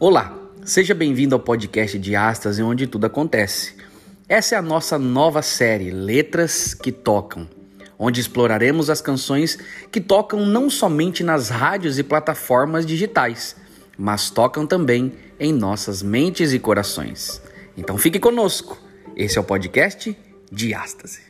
Olá, seja bem-vindo ao podcast de Astas, onde tudo acontece. Essa é a nossa nova série Letras que Tocam, onde exploraremos as canções que tocam não somente nas rádios e plataformas digitais, mas tocam também em nossas mentes e corações. Então fique conosco. Esse é o podcast Diástase.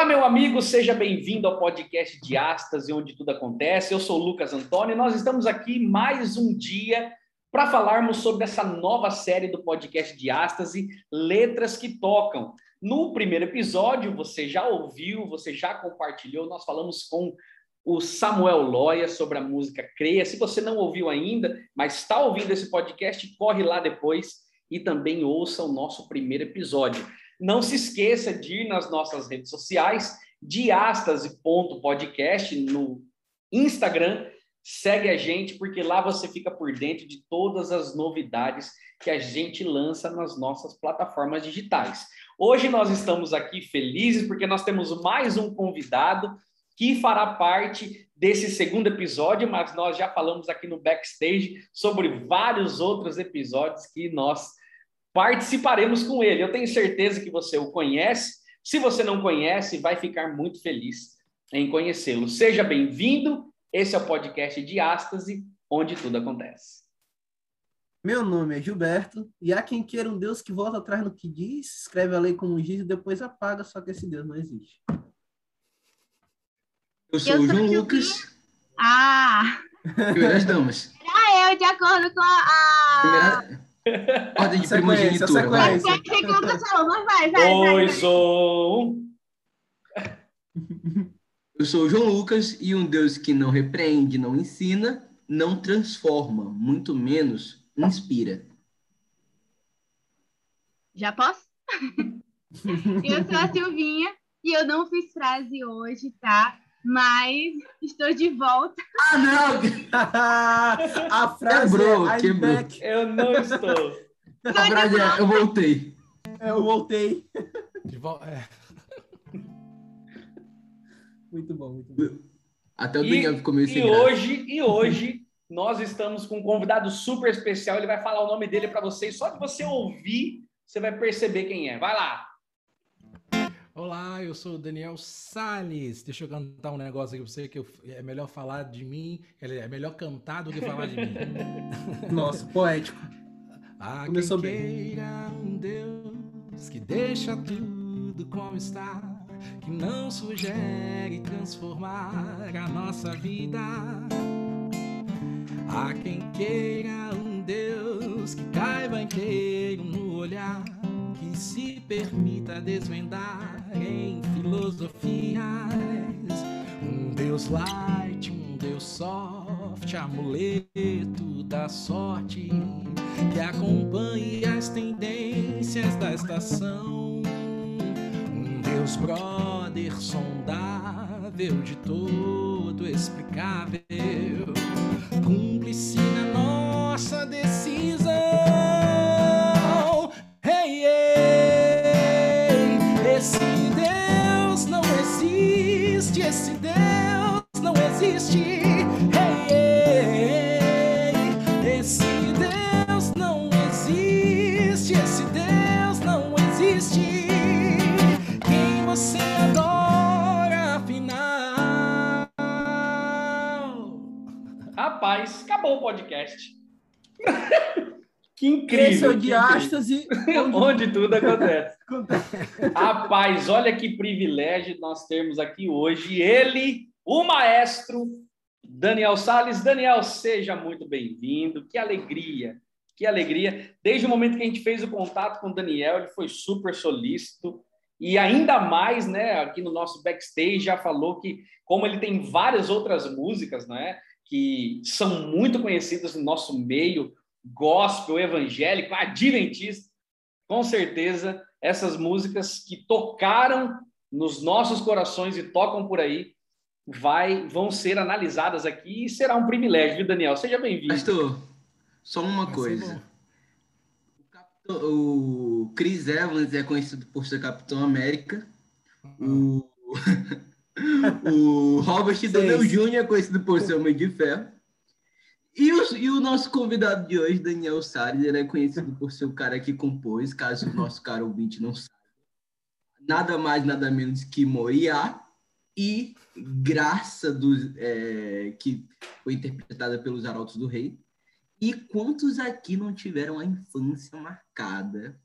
Olá, meu amigo, seja bem-vindo ao podcast Diástase, onde tudo acontece. Eu sou o Lucas Antônio e nós estamos aqui mais um dia para falarmos sobre essa nova série do podcast Diástase, Letras que Tocam. No primeiro episódio, você já ouviu, você já compartilhou, nós falamos com o Samuel Loya sobre a música Creia. Se você não ouviu ainda, mas está ouvindo esse podcast, corre lá depois e também ouça o nosso primeiro episódio. Não se esqueça de ir nas nossas redes sociais, diastase.podcast no Instagram. Segue a gente, porque lá você fica por dentro de todas as novidades que a gente lança nas nossas plataformas digitais. Hoje nós estamos aqui felizes porque nós temos mais um convidado que fará parte desse segundo episódio, mas nós já falamos aqui no backstage sobre vários outros episódios que nós participaremos com ele. Eu tenho certeza que você o conhece. Se você não conhece, vai ficar muito feliz em conhecê-lo. Seja bem-vindo. Esse é o podcast de Ástase, onde tudo acontece. Meu nome é Gilberto, e há quem queira um Deus que volta atrás no que diz, escreve a lei como giz e depois apaga, só que esse Deus não existe. Eu sou eu o João Lucas. Ah! Primeiras damas. Era eu, de acordo com a... Primeira... Ordem de primogenitura. Vai, vai, vai, Oi, sou. Eu sou o João Lucas e um Deus que não repreende, não ensina, não transforma, muito menos inspira. Já posso? eu sou a Silvinha e eu não fiz frase hoje, tá? Mas estou de volta. Ah, não! a frase quebrou, é, quebrou. Back. Eu não estou. A frase é, eu voltei. É, eu voltei. De vo... é. Muito bom, muito bom. Até o Daniel ficou meio e sem graça. hoje, e hoje nós estamos com um convidado super especial. Ele vai falar o nome dele para vocês. Só de você ouvir, você vai perceber quem é. Vai lá. Olá, eu sou o Daniel Salles. Deixa eu cantar um negócio aqui pra você que eu- é melhor falar de mim, é melhor cantar do que falar de mim. Nossa, poético. Há Começou quem bem. queira um Deus que deixa tudo como está, que não sugere transformar a nossa vida. Há quem queira um Deus que caiba inteiro permita desvendar em filosofias. Um Deus light, um Deus soft, amuleto da sorte, que acompanhe as tendências da estação. Um Deus brother, sondável, de todo explicável, cúmplice na nossa decisão. Afinal? Rapaz, acabou o podcast. que Esse é incrível. o que diástase. incrível. Onde tudo acontece. Acontece. Rapaz, olha que privilégio nós termos aqui hoje ele, o maestro Daniel Sales. Daniel, seja muito bem-vindo. Que alegria, que alegria. Desde o momento que a gente fez o contato com o Daniel, ele foi super solícito. E ainda mais, né, aqui no nosso backstage já falou que, como ele tem várias outras músicas, né, que são muito conhecidas no nosso meio, gospel, evangélico, adventista, com certeza essas músicas que tocaram nos nossos corações e tocam por aí, vai, vão ser analisadas aqui e será um privilégio, viu, Daniel? Seja bem-vindo. Pastor, só uma Vai coisa. O, capitão- o Chris Evans é conhecido por ser Capitão América. O, o Robert Downey. Jr., conhecido por ser Homem de Ferro. E o, e o nosso convidado de hoje, Daniel Salles, ele é conhecido por ser o cara que compôs, caso o nosso caro ouvinte não saiba. Nada mais, nada menos que Moriá e Graça, do, é, que foi interpretada pelos Arautos do Rei. E quantos aqui não tiveram a infância marcada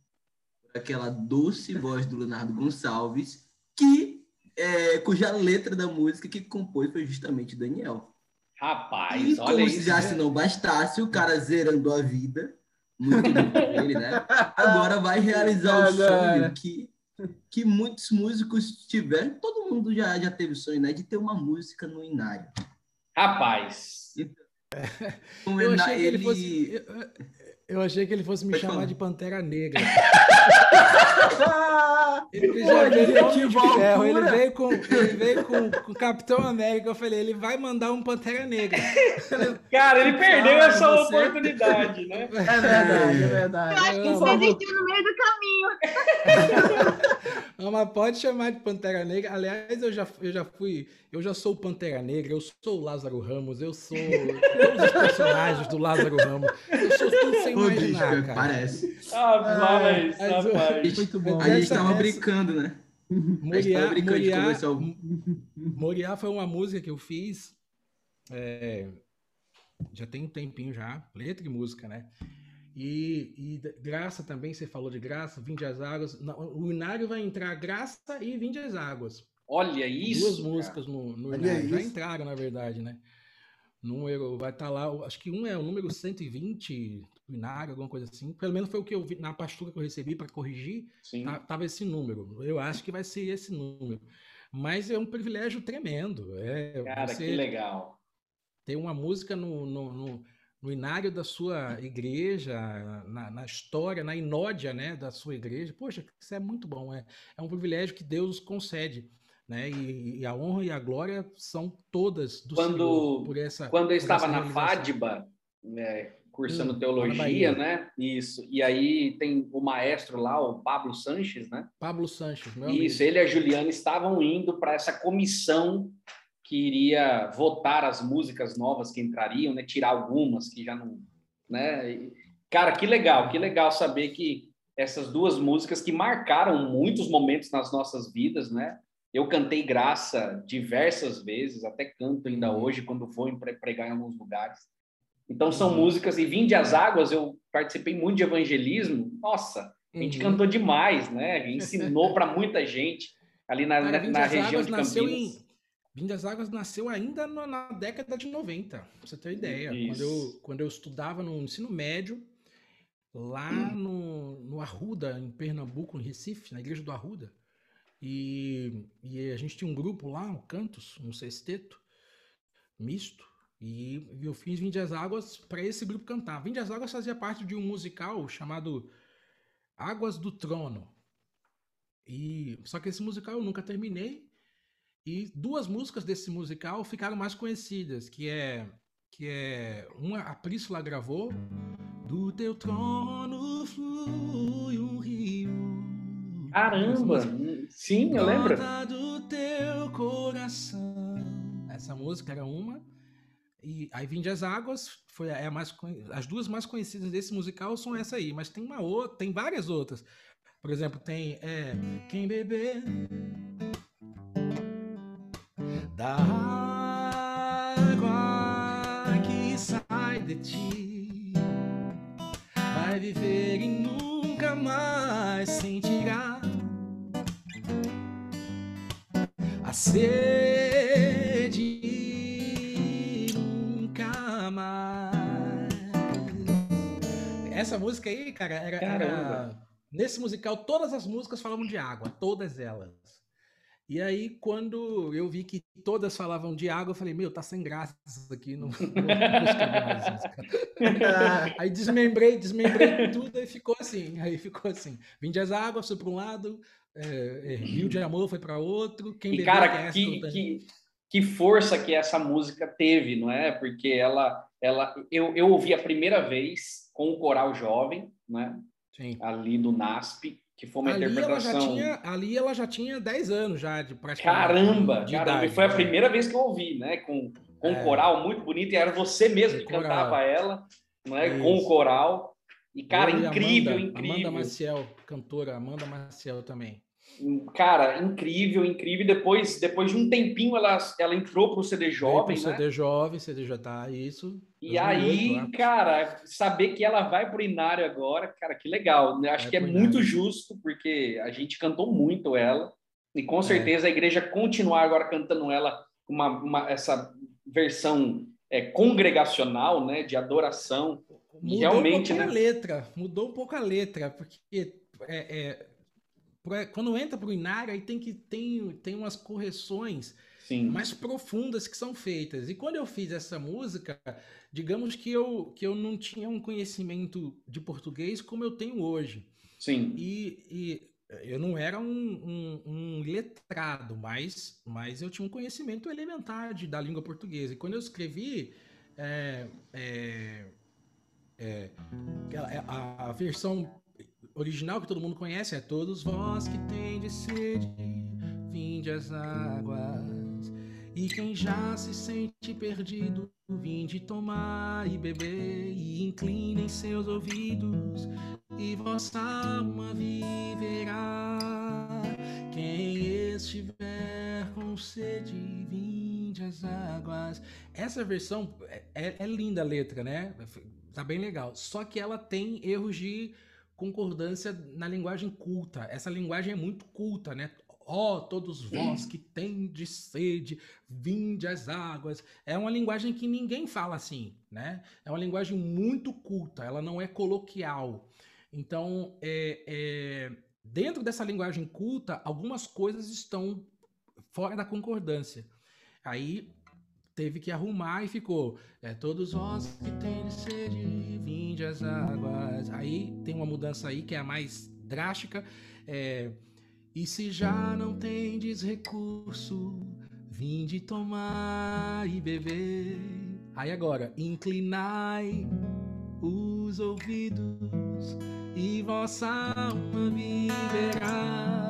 por aquela doce voz do Leonardo Gonçalves, que, é, cuja letra da música que compôs foi justamente Daniel. Rapaz, E olha como isso. se já se não bastasse, o cara zerando a vida, muito pra ele, né? Agora vai realizar o sonho que, que muitos músicos tiveram. Todo mundo já, já teve o sonho, né? De ter uma música no Inário. Rapaz. Como Eu ele- achei que ele ele- fosse. Eu, eu achei que ele fosse me Pode chamar falar. de Pantera Negra. Ele Pô, já veio ele com Homem de ferro, ele altura. veio com, ele veio com, com o Capitão América. Eu falei, ele vai mandar um Pantera Negra. Cara, ele perdeu Ah, essa você- oportunidade, né? É verdade, é Eu verdade. acho que você desistiu no meio do caminho. Não, mas pode chamar de Pantera Negra. Aliás, eu já, eu já fui. Eu já sou o Pantera Negra, eu sou o Lázaro Ramos, eu sou todos os personagens do Lázaro Ramos. Eu sou tudo sem Imaginar, cara. parece. Rapaz, mas o- rapaz. Muito bom. A gente Essa- tava essa- brincando, né? A gente Moriá, tava brincando de Moriá, Moriá foi uma música que eu fiz. é, já tem um tempinho já, letra e música, né? E, e Graça também, você falou de Graça, Vinde as Águas. O Inário vai entrar Graça e Vinde as Águas. Olha isso. Duas cara. músicas no, no Olha Inário. Já entraram, na verdade, né? Número, vai estar lá, acho que um é o número 120 do Inário, alguma coisa assim. Pelo menos foi o que eu vi na pastura que eu recebi para corrigir. Sim. Tá- tava esse número. Eu acho que vai ser esse número. Mas é um privilégio tremendo. É Cara, que legal. ter uma música no, no, no, no inário da sua igreja, na, na história, na inódia né, da sua igreja. Poxa, isso é muito bom. É, é um privilégio que Deus concede. Né? E, e a honra e a glória são todas do Quando- Senhor por essa Quando eu estava na. FADBA, né, cursando Hum, teologia, né? Isso. E aí tem o maestro lá, o Pablo Sanches, né? Pablo Sanches, meu Isso, amigo. ele e a Juliana estavam indo para essa comissão que iria votar as músicas novas que entrariam, né? Tirar algumas que já não, né? E, cara, que legal, que legal saber que essas duas músicas que marcaram muitos momentos nas nossas vidas, né? Eu cantei Graça diversas vezes, até canto ainda Uhum. hoje quando vou pregar em alguns lugares. Então são Uhum. músicas e Vinde as Águas, eu participei muito de evangelismo. Nossa, a gente Uhum. cantou demais, né? Ensinou para muita gente ali na, Cara, na, na região Águas de nasceu Campinas. em. Vinde as Águas nasceu ainda no- na década de 90, pra você ter uma ideia. Quando eu, quando eu estudava no ensino médio, lá no, no Arruda, em Pernambuco, em Recife, na igreja do Arruda. E, e a gente tinha um grupo lá, um Cantos, um sexteto, misto. E eu fiz Vinde as Águas para esse grupo cantar. Vinde as Águas fazia parte de um musical chamado Águas do Trono. E só que esse musical eu nunca terminei. E duas músicas desse musical ficaram mais conhecidas, que é que é uma a Príscila gravou Do teu trono flui um rio. Caramba! Sim, eu lembro. Do teu coração. Essa música era uma. E aí Vinde as Águas foi a, é a mais as duas mais conhecidas desse musical são essa aí, mas tem uma outra, tem várias outras. Por exemplo, tem é, Quem beber da água que sai de ti vai viver e nunca mais sentirá a sede Essa música aí, cara, era, era- nesse musical todas as músicas falavam de água, todas elas. E aí, quando eu vi que todas falavam de água, eu falei, meu, tá sem graça isso aqui, não, não. Aí desmembrei, desmembrei tudo e ficou assim. Aí ficou assim. Vinde as águas, foi para um lado, é, é, Rio de Amor foi para outro. Quem E, bebeu cara, que, que, que força que essa música teve, não é? Porque ela, ela eu, eu ouvi a primeira vez com o Coral Jovem, né? Sim. ali do NASP, que foi uma Ali ela, já interpretação. tinha, ali ela já tinha 10 anos já de praticamente. Caramba, de caramba. idade, E foi a né? primeira vez que eu ouvi, né? Com, com um É. coral muito bonito, e era você mesmo que Coral. cantava ela, né? Com o coral. E, cara, incrível, Amanda, incrível. Amanda Maciel, cantora Amanda Maciel também. Cara, incrível, incrível. Depois, depois de um tempinho, ela, ela entrou pro CD Jovem, pro né? CD Jovem, CD já tá, isso. E 2008 aí, lá. cara, saber que ela vai pro Inário agora, cara, que legal. né? Acho Vai que é muito justo, porque a gente cantou muito ela. E É. com certeza a igreja continuar agora cantando ela, uma, uma- essa versão é, congregacional, né? De adoração. Mudou realmente, um pouco né? a letra, mudou um pouco a letra, porque é, é, pra- quando entra pro Inário, aí tem que tem, tem umas correções Sim. mais profundas que são feitas. E quando eu fiz essa música, digamos que eu, que eu não tinha um conhecimento de português como eu tenho hoje. Sim. E, e eu não era um, um, um letrado, mas, mas eu tinha um conhecimento elementar de, da língua portuguesa. E quando eu escrevi, é, é, é, aquela- a, a versão original que todo mundo conhece é Todos vós que tendes sede, vinde às águas. E quem já se sente perdido, vinde tomar e beber, e inclinem seus ouvidos, e vossa alma viverá. Quem estiver com sede, vinde às águas. Essa versão é, é- é linda a letra, né? Tá bem legal. Só que ela tem erros de concordância na linguagem culta. Essa linguagem é muito culta, né? Ó, todos vós que tendes sede, vinde às águas. É uma linguagem que ninguém fala assim, né? É uma linguagem muito culta, ela não é coloquial. Então, é, é, dentro dessa linguagem culta, algumas coisas estão fora da concordância. Aí teve que arrumar e ficou. É, todos vós que tendes sede, vinde às águas. Aí tem uma mudança aí que é a mais drástica. É, e se já não tendes recurso, vinde tomar e beber. Aí agora, inclinai os ouvidos e vossa alma viverá.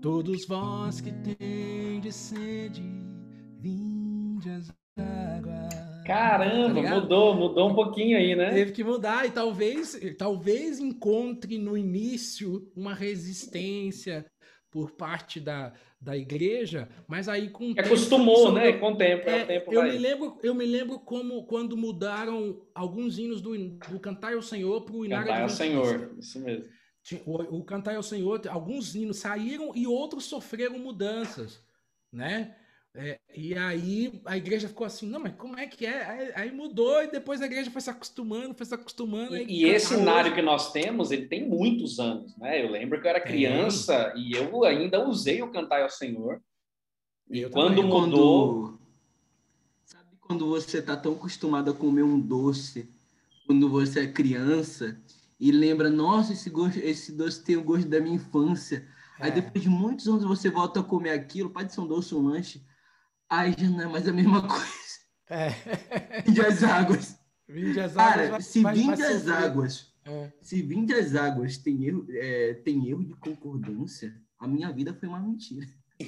Todos vós que tendes sede, vinde às águas. Caramba, Tá mudou, mudou um pouquinho aí, né? Teve que mudar e talvez, talvez encontre no início uma resistência por parte da, da igreja, mas aí com tempo, acostumou, né? Com o tempo, é, o tempo eu vai. me lembro, eu me lembro como quando mudaram alguns hinos do, do Cantar ao Senhor para o Inário Cantar ao. Senhor, isso mesmo. O, o Cantar ao Senhor, alguns hinos saíram e outros sofreram mudanças, né? É, e aí a igreja ficou assim, não, mas como é que é? Aí, aí mudou e depois a igreja foi se acostumando, foi se acostumando. aí E, e esse cenário que nós temos, ele tem muitos anos, né? Eu lembro que eu era criança e eu ainda usei o Cantar ao Senhor. E Eu quando também. mudou, Quando... Sabe quando você tá tão acostumado a comer um doce, quando você é criança, e lembra, nossa, esse, gosto, esse doce tem o gosto da minha infância. Aí É. depois de muitos anos você volta a comer aquilo, pode ser um doce ou um lanche, aí já não é mais a mesma coisa. É. Vinde as águas. Vinde as águas, Cara, vai- se vai- vai vinde as águas, É. se vinde as águas tem erro, é, tem erro de concordância, a minha vida foi uma mentira.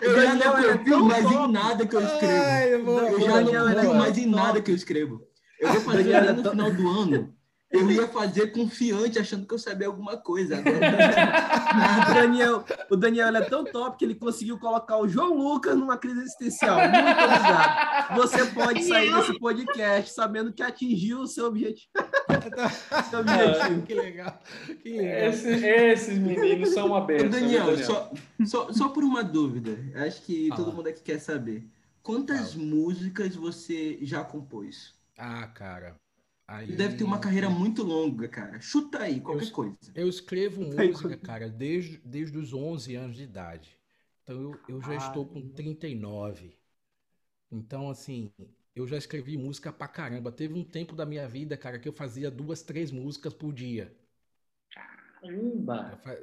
Eu já não confio mais em nada que eu escrevo. Ai, eu vou- Eu já não confio mais em nada que eu escrevo. Eu vou fazer no final do ano. Eu ia fazer confiante, achando que eu sabia alguma coisa. Agora, O Daniel, o Daniel é tão top que ele conseguiu colocar o João Lucas numa crise existencial. Muito obrigado. Você pode sair desse podcast sabendo que atingiu o seu objetivo. Seu Ah, objetivo. que legal. Que legal. esse- esses meninos são uma benção. Daniel, Daniel? Só, só, só por uma dúvida. Acho que Fala. todo mundo aqui quer saber. Quantas músicas você já compôs? Ah, cara. Aí... Deve ter uma carreira muito longa, cara. Chuta aí, qualquer Eu- coisa. Eu escrevo Aí, música, quando- cara, desde, desde os 11 anos de idade. Então eu, eu já Ah, estou com 39. Então, assim, eu já escrevi música pra caramba. Teve um tempo da minha vida, cara, que eu fazia duas, três músicas por dia. Caramba! Fa-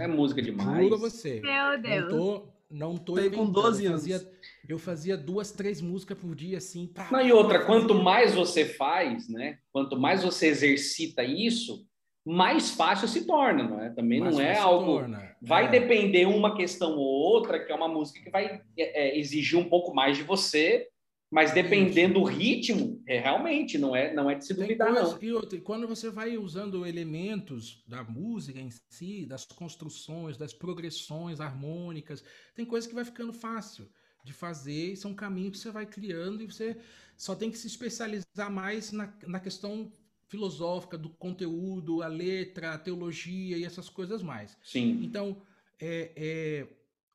é música demais. Juro a você. Meu Não Deus. tô, não tô aí com 12 eu anos. fazia, eu fazia duas, três músicas por dia, assim. pá, Não, e outra, quanto mais você faz, né? Quanto mais você exercita isso, mais fácil se torna, não é? Também mais não é algo. torna. Vai É. depender uma questão ou outra, que é uma música que vai é, é, exigir um pouco mais de você, mas dependendo do ritmo, é realmente não é não é de se duvidar não. e outra, quando você vai usando elementos da música em si, das construções, das progressões harmônicas, tem coisa que vai ficando fácil de fazer, e são caminhos que você vai criando e você só tem que se especializar mais na, na questão filosófica do conteúdo, a letra, a teologia e essas coisas mais. Sim. Então, é, é,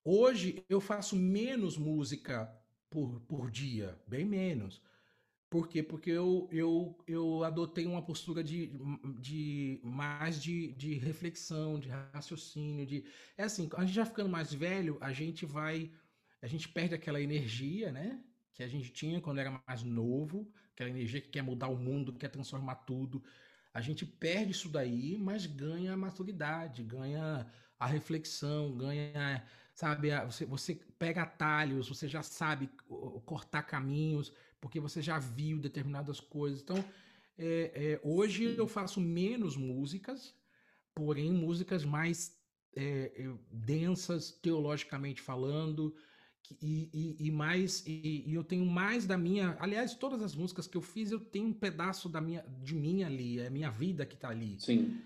hoje eu faço menos música por, por dia, bem menos. Por quê? Porque eu, eu, eu adotei uma postura de, de mais de, de reflexão, de raciocínio, de. É assim, a gente já ficando mais velho, a gente vai. A gente perde aquela energia, né? Que a gente tinha quando era mais novo, aquela energia que quer mudar o mundo, que quer transformar tudo. A gente perde isso daí, mas ganha a maturidade, ganha a reflexão, ganha, sabe, você, você pega atalhos, você já sabe co- cortar caminhos, porque você já viu determinadas coisas. Então, é, é, hoje eu faço menos músicas, porém músicas mais é, é, densas teologicamente falando, e, e- e mais e, e eu tenho mais da minha aliás todas as músicas que eu fiz eu tenho um pedaço da minha de mim ali é minha vida que tá ali Sim.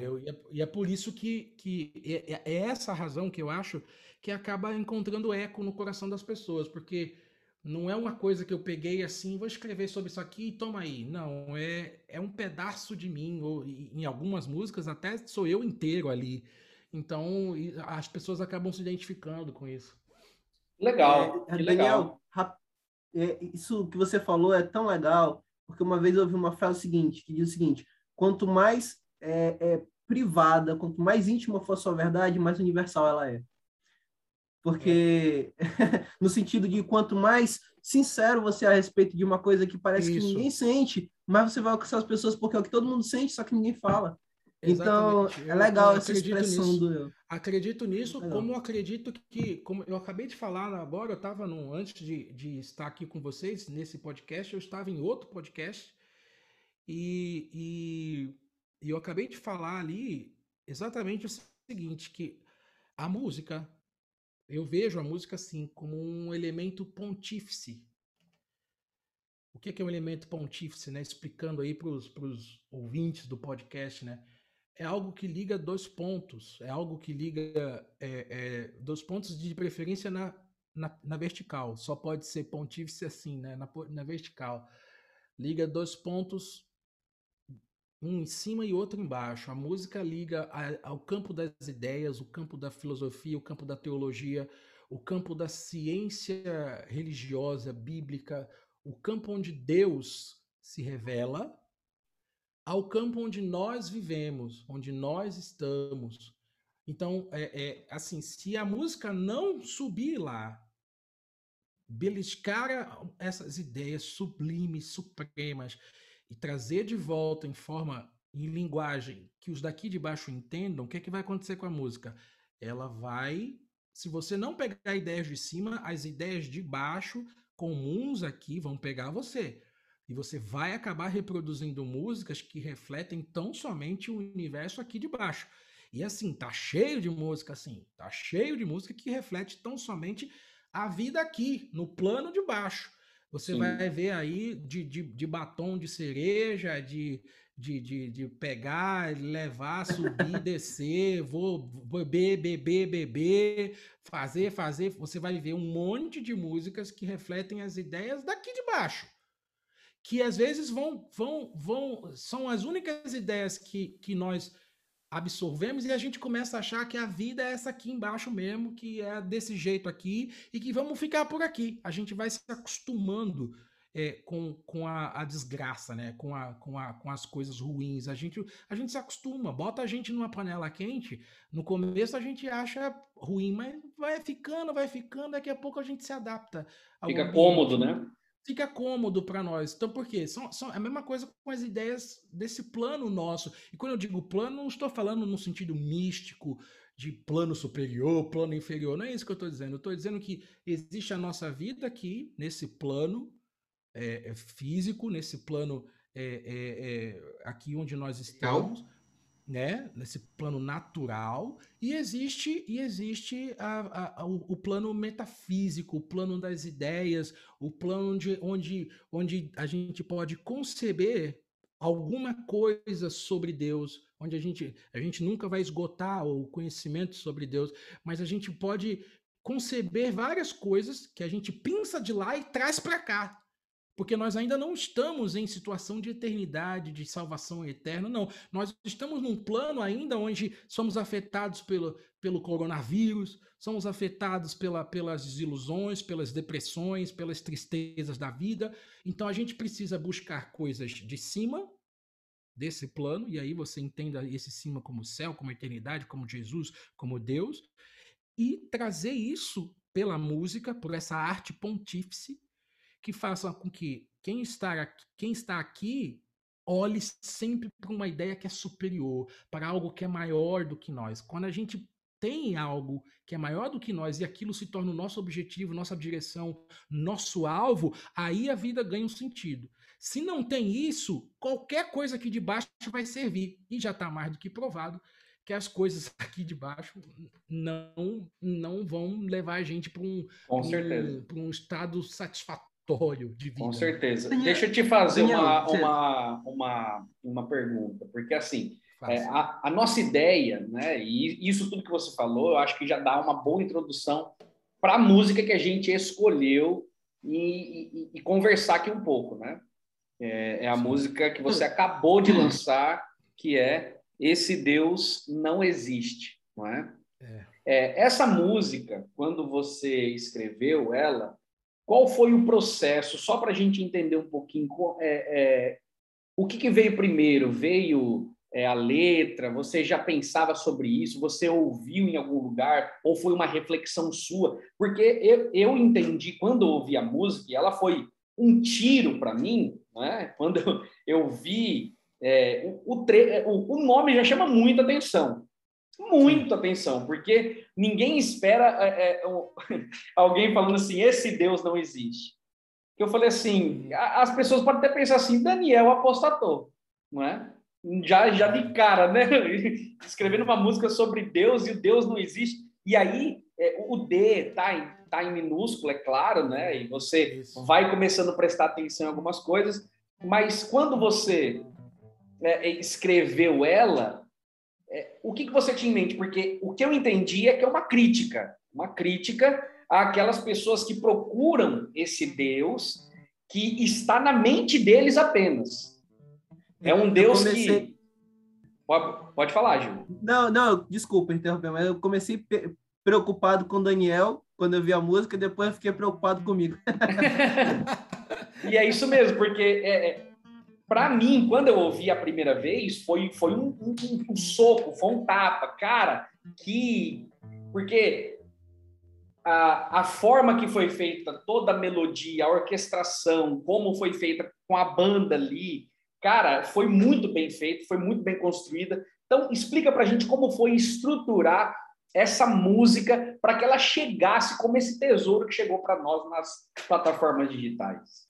eu, e, é, e é por isso que, que é, é- é essa a razão que eu acho que acaba encontrando eco no coração das pessoas, porque não é uma coisa que eu peguei assim, vou escrever sobre isso aqui e toma aí. Não, é, é um pedaço de mim, ou em algumas músicas até sou eu inteiro ali. Então as pessoas acabam se identificando com isso. Legal. É, que Daniel, legal. rap- é, isso que você falou é tão legal, porque uma vez eu ouvi uma frase seguinte, que diz o seguinte: quanto mais é, é, privada, quanto mais íntima for a sua verdade, mais universal ela é. Porque, no sentido de quanto mais sincero você é a respeito de uma coisa que parece que Isso. ninguém sente, mais você vai alcançar as pessoas, porque é o que todo mundo sente, só que ninguém fala. Então, Exatamente. é Eu- legal eu essa expressão nisso. do eu. Acredito nisso, Legal. como eu acredito que, como eu acabei de falar agora, eu estava no, antes de, de estar aqui com vocês nesse podcast, eu estava em outro podcast e, e, e eu acabei de falar ali exatamente o seguinte, que a música, eu vejo a música assim como um elemento pontífice. O que é um elemento pontífice, né? Explicando aí para os ouvintes do podcast, né? é algo que liga dois pontos, é algo que liga é, é, dois pontos de preferência na, na, na vertical. Só pode ser pontífice assim, né? Na, na vertical. Liga dois pontos, um em cima e outro embaixo. A música liga a- ao campo das ideias, o campo da filosofia, o campo da teologia, o campo da ciência religiosa, bíblica, o campo onde Deus se revela ao campo onde nós vivemos, onde nós estamos. Então, é, é, assim, se a música não subir lá, beliscar essas ideias sublimes, supremas, e trazer de volta em forma, em linguagem que os daqui de baixo entendam, o que, é que vai acontecer com a música? Ela vai, se você não pegar ideias de cima, as ideias de baixo, comuns aqui, vão pegar você. E você vai acabar reproduzindo músicas que refletem tão somente o universo aqui de baixo. E assim, tá cheio de música assim, tá cheio de música que reflete tão somente a vida aqui, no plano de baixo. Você Sim. vai ver aí de, de, de batom de cereja, de, de, de, de pegar, levar, subir, descer, vou beber, beber, beber, fazer, fazer. Você vai ver um monte de músicas que refletem as ideias daqui de baixo que às vezes vão, vão, vão, são as únicas ideias que, que nós absorvemos e a gente começa a achar que a vida é essa aqui embaixo mesmo, que é desse jeito aqui e que vamos ficar por aqui. A gente vai se acostumando é, com, com a, a desgraça, né? com, a, com, a, com as coisas ruins. A gente, a gente se acostuma, bota a gente numa panela quente. No começo a gente acha ruim, mas vai ficando, vai ficando, daqui a pouco a gente se adapta. Fica ambiente. cômodo, né? Fica cômodo para nós. Então, por quê? São, são a mesma coisa com as ideias desse plano nosso. E quando eu digo plano, não estou falando no sentido místico, de plano superior, plano inferior. Não é isso que eu estou dizendo. Eu estou dizendo que existe a nossa vida aqui, nesse plano é, é físico, nesse plano é, é, é aqui onde nós estamos né, nesse plano natural, e existe e existe a, a, o, o, plano metafísico, o plano das ideias, o plano de, onde, onde a gente pode conceber alguma coisa sobre Deus, onde a gente, a gente nunca vai esgotar o conhecimento sobre Deus, mas a gente pode conceber várias coisas que a gente pinça de lá e traz para cá porque nós ainda não estamos em situação de eternidade, de salvação eterna, não. Nós estamos num plano ainda onde somos afetados pelo, pelo coronavírus, somos afetados pela, pelas desilusões, pelas depressões, pelas tristezas da vida. Então a gente precisa buscar coisas de cima desse plano, e aí você entenda esse cima como céu, como eternidade, como Jesus, como Deus, e trazer isso pela música, por essa arte pontífice, que façam com que quem está aqui, quem está aqui olhe sempre para uma ideia que é superior, para algo que é maior do que nós. Quando a gente tem algo que é maior do que nós e aquilo se torna o nosso objetivo, nossa direção, nosso alvo, aí a vida ganha um sentido. Se não tem isso, qualquer coisa aqui de baixo vai servir. E já está mais do que provado que as coisas aqui de baixo não não vão levar a gente para um, um, um estado satisfatório de vida. Com certeza. Deixa eu te fazer uma, uma, uma, uma pergunta, porque assim, é, a, a, nossa ideia, né, e isso tudo que você falou, eu acho que já dá uma boa introdução para a música que a gente escolheu e, e, e conversar aqui um pouco, né? É, é a Sim. música que você acabou de lançar, que é Esse Deus Não Existe, não é? é. É, essa música, quando você escreveu ela, qual foi o processo? Só para a gente entender um pouquinho é, é, o que, que, veio primeiro? Veio é, a letra? Você já pensava sobre isso? Você ouviu em algum lugar? Ou foi uma reflexão sua? Porque eu, eu entendi, quando ouvi a música, ela foi um tiro para mim, né? quando eu, eu vi. É, o, o, o nome já chama muita atenção muito atenção, porque ninguém espera é, é, alguém falando assim: esse Deus não existe. Eu falei assim: as pessoas podem até pensar assim, Daniel apostatou, não é? Já, já de cara, né? Escrevendo uma música sobre Deus e o Deus não existe. E aí é, o D tá em, tá em minúsculo, é claro, né? E você Isso. vai começando a prestar atenção em algumas coisas, mas quando você é, escreveu ela, é, o que, que você tinha em mente? Porque o que eu entendi é que é uma crítica, uma crítica àquelas pessoas que procuram esse Deus que está na mente deles apenas. É um Deus comecei... que. Pode, pode falar, Gil. Não, não, desculpa interromper, mas eu comecei preocupado com o Daniel quando eu vi a música, depois eu fiquei preocupado comigo. e é isso mesmo, porque é, é para mim, quando eu ouvi a primeira vez, foi, foi um, um, um, soco, foi um tapa. Cara, que. Porque a, a forma que foi feita, toda a melodia, a orquestração, como foi feita com a banda ali, cara, foi muito bem feito, foi muito bem construída. Então, explica para a gente como foi estruturar essa música para que ela chegasse como esse tesouro que chegou para nós nas plataformas digitais.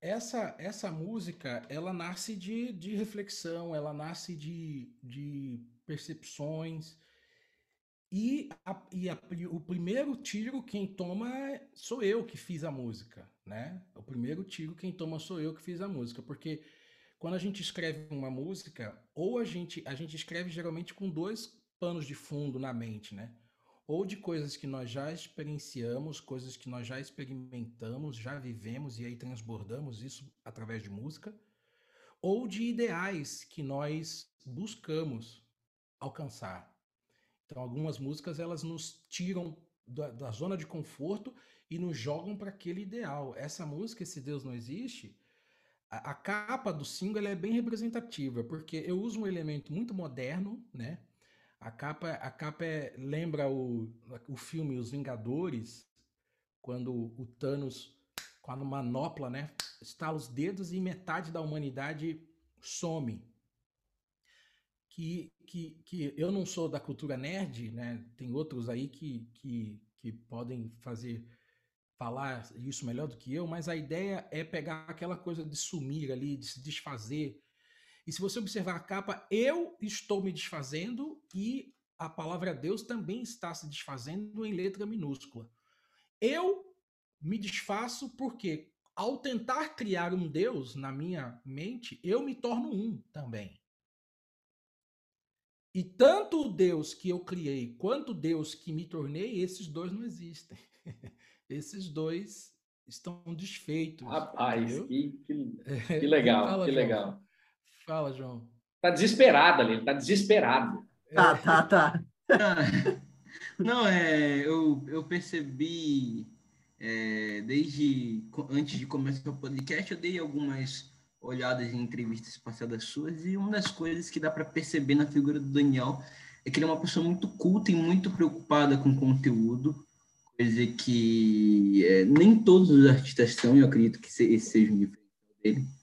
Essa, essa música, ela nasce de, de reflexão, ela nasce de, de percepções. E, a, e a, o primeiro tiro quem toma sou eu que fiz a música, né? O primeiro tiro quem toma sou eu que fiz a música, porque quando a gente escreve uma música, ou a gente, a gente escreve geralmente com dois panos de fundo na mente, né? Ou de coisas que nós já experienciamos, coisas que nós já experimentamos, já vivemos e aí transbordamos isso através de música, ou de ideais que nós buscamos alcançar. Então, algumas músicas elas nos tiram da, da zona de conforto e nos jogam para aquele ideal. Essa música, esse Deus não existe, a, a capa do single é bem representativa, porque eu uso um elemento muito moderno, né? A capa, a capa é, lembra o, o filme Os Vingadores, quando o Thanos com a manopla, né? Estala os dedos e metade da humanidade some. Que, que, que eu não sou da cultura nerd, né? Tem outros aí que, que, que podem fazer falar isso melhor do que eu, mas a ideia é pegar aquela coisa de sumir ali, de se desfazer. E se você observar a capa, eu estou me desfazendo e a palavra Deus também está se desfazendo em letra minúscula. Eu me desfaço porque, ao tentar criar um Deus na minha mente, eu me torno um também. E tanto o Deus que eu criei quanto o Deus que me tornei, esses dois não existem. esses dois estão desfeitos. Rapaz, que, que, que, legal, que João. legal. Fala, João. Tá desesperado ali, ele tá desesperado. Tá, tá, tá. Não, é, eu, eu percebi é, desde antes de começar o podcast, eu dei algumas olhadas em entrevistas passadas suas e uma das coisas que dá para perceber na figura do Daniel é que ele é uma pessoa muito culta e muito preocupada com conteúdo, coisa que é, nem todos os artistas são, eu acredito que esse seja um diferencial dele.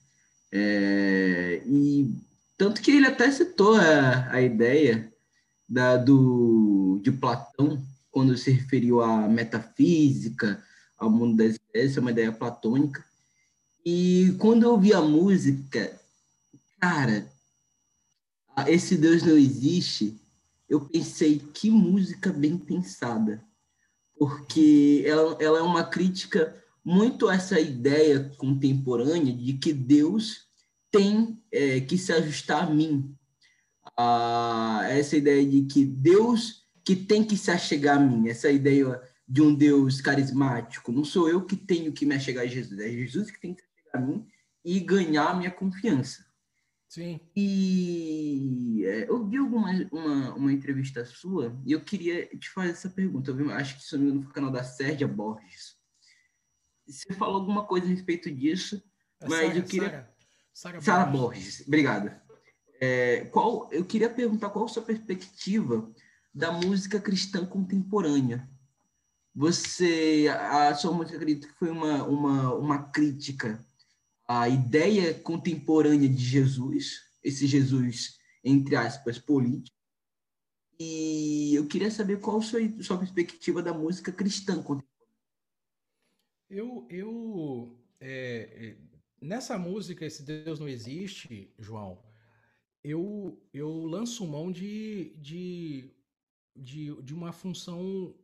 É, e tanto que ele até citou a, a ideia da, do, de Platão, quando se referiu à metafísica, ao mundo das ideias, é uma ideia platônica. E quando eu ouvi a música, cara, esse Deus não existe, eu pensei que música bem pensada, porque ela, ela é uma crítica muito a essa ideia contemporânea de que Deus tem é, que se ajustar a mim, essa ideia de que Deus que tem que se achegar a mim, essa ideia de um Deus carismático. Não sou eu que tenho que me achegar a Jesus, é Jesus que tem que se achegar a mim e ganhar a minha confiança. Sim. E é, eu vi alguma, uma, uma entrevista sua e eu queria te fazer essa pergunta. Eu vi, acho que isso no canal da Sérgia Borges. Você falou alguma coisa a respeito disso, é mas Sarah, eu queria. Sarah, Sarah Borges. Borges. Obrigado. É, qual, eu queria perguntar qual a sua perspectiva da música cristã contemporânea. Você, a sua música acredita que foi uma, uma, uma crítica à ideia contemporânea de Jesus, esse Jesus, entre aspas, político. E eu queria saber qual a sua, sua perspectiva da música cristã contemporânea. Eu, eu é, é nessa música, Esse Deus Não Existe, João, eu, eu lanço mão de, de, de, de uma função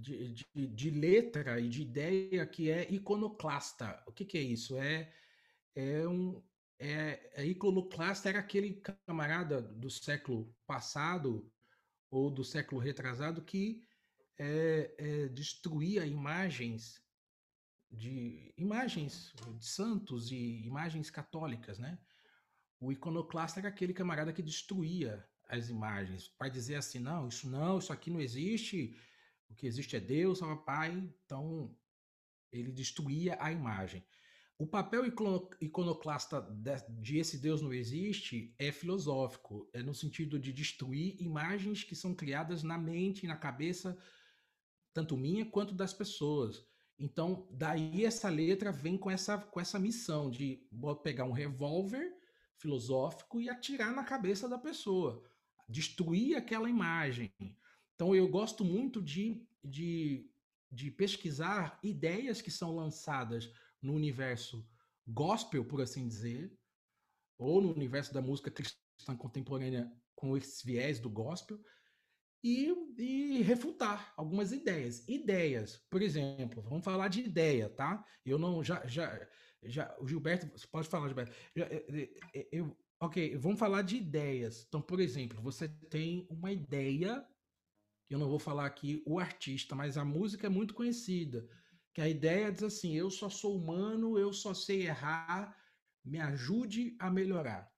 de, de, de, letra e de ideia que é iconoclasta. O que, que é isso? É, é um. É, é iconoclasta era aquele camarada do século passado ou do século retrasado que é, é, destruía imagens de imagens de santos e imagens católicas, né? O iconoclasta era aquele camarada que destruía as imagens, para dizer assim, não, isso não, isso aqui não existe, o que existe é Deus, é Pai, então ele destruía a imagem. O papel iconoclasta de esse Deus não existe é filosófico, é no sentido de destruir imagens que são criadas na mente e na cabeça, tanto minha quanto das pessoas. Então, daí essa letra vem com essa, com essa missão de pegar um revólver filosófico e atirar na cabeça da pessoa, destruir aquela imagem. Então eu gosto muito de, de, de pesquisar ideias que são lançadas no universo gospel, por assim dizer, ou no universo da música cristã contemporânea com esse viés do gospel, e, e, refutar algumas ideias. Ideias, por exemplo, vamos falar de ideia, tá? Eu não já já já, o Gilberto, você pode falar, Gilberto. Já, é, é, é, eu, ok, vamos falar de ideias. Então, por exemplo, você tem uma ideia, eu não vou falar aqui o artista, mas a música é muito conhecida. Que a ideia diz assim: eu só sou humano, eu só sei errar, me ajude a melhorar.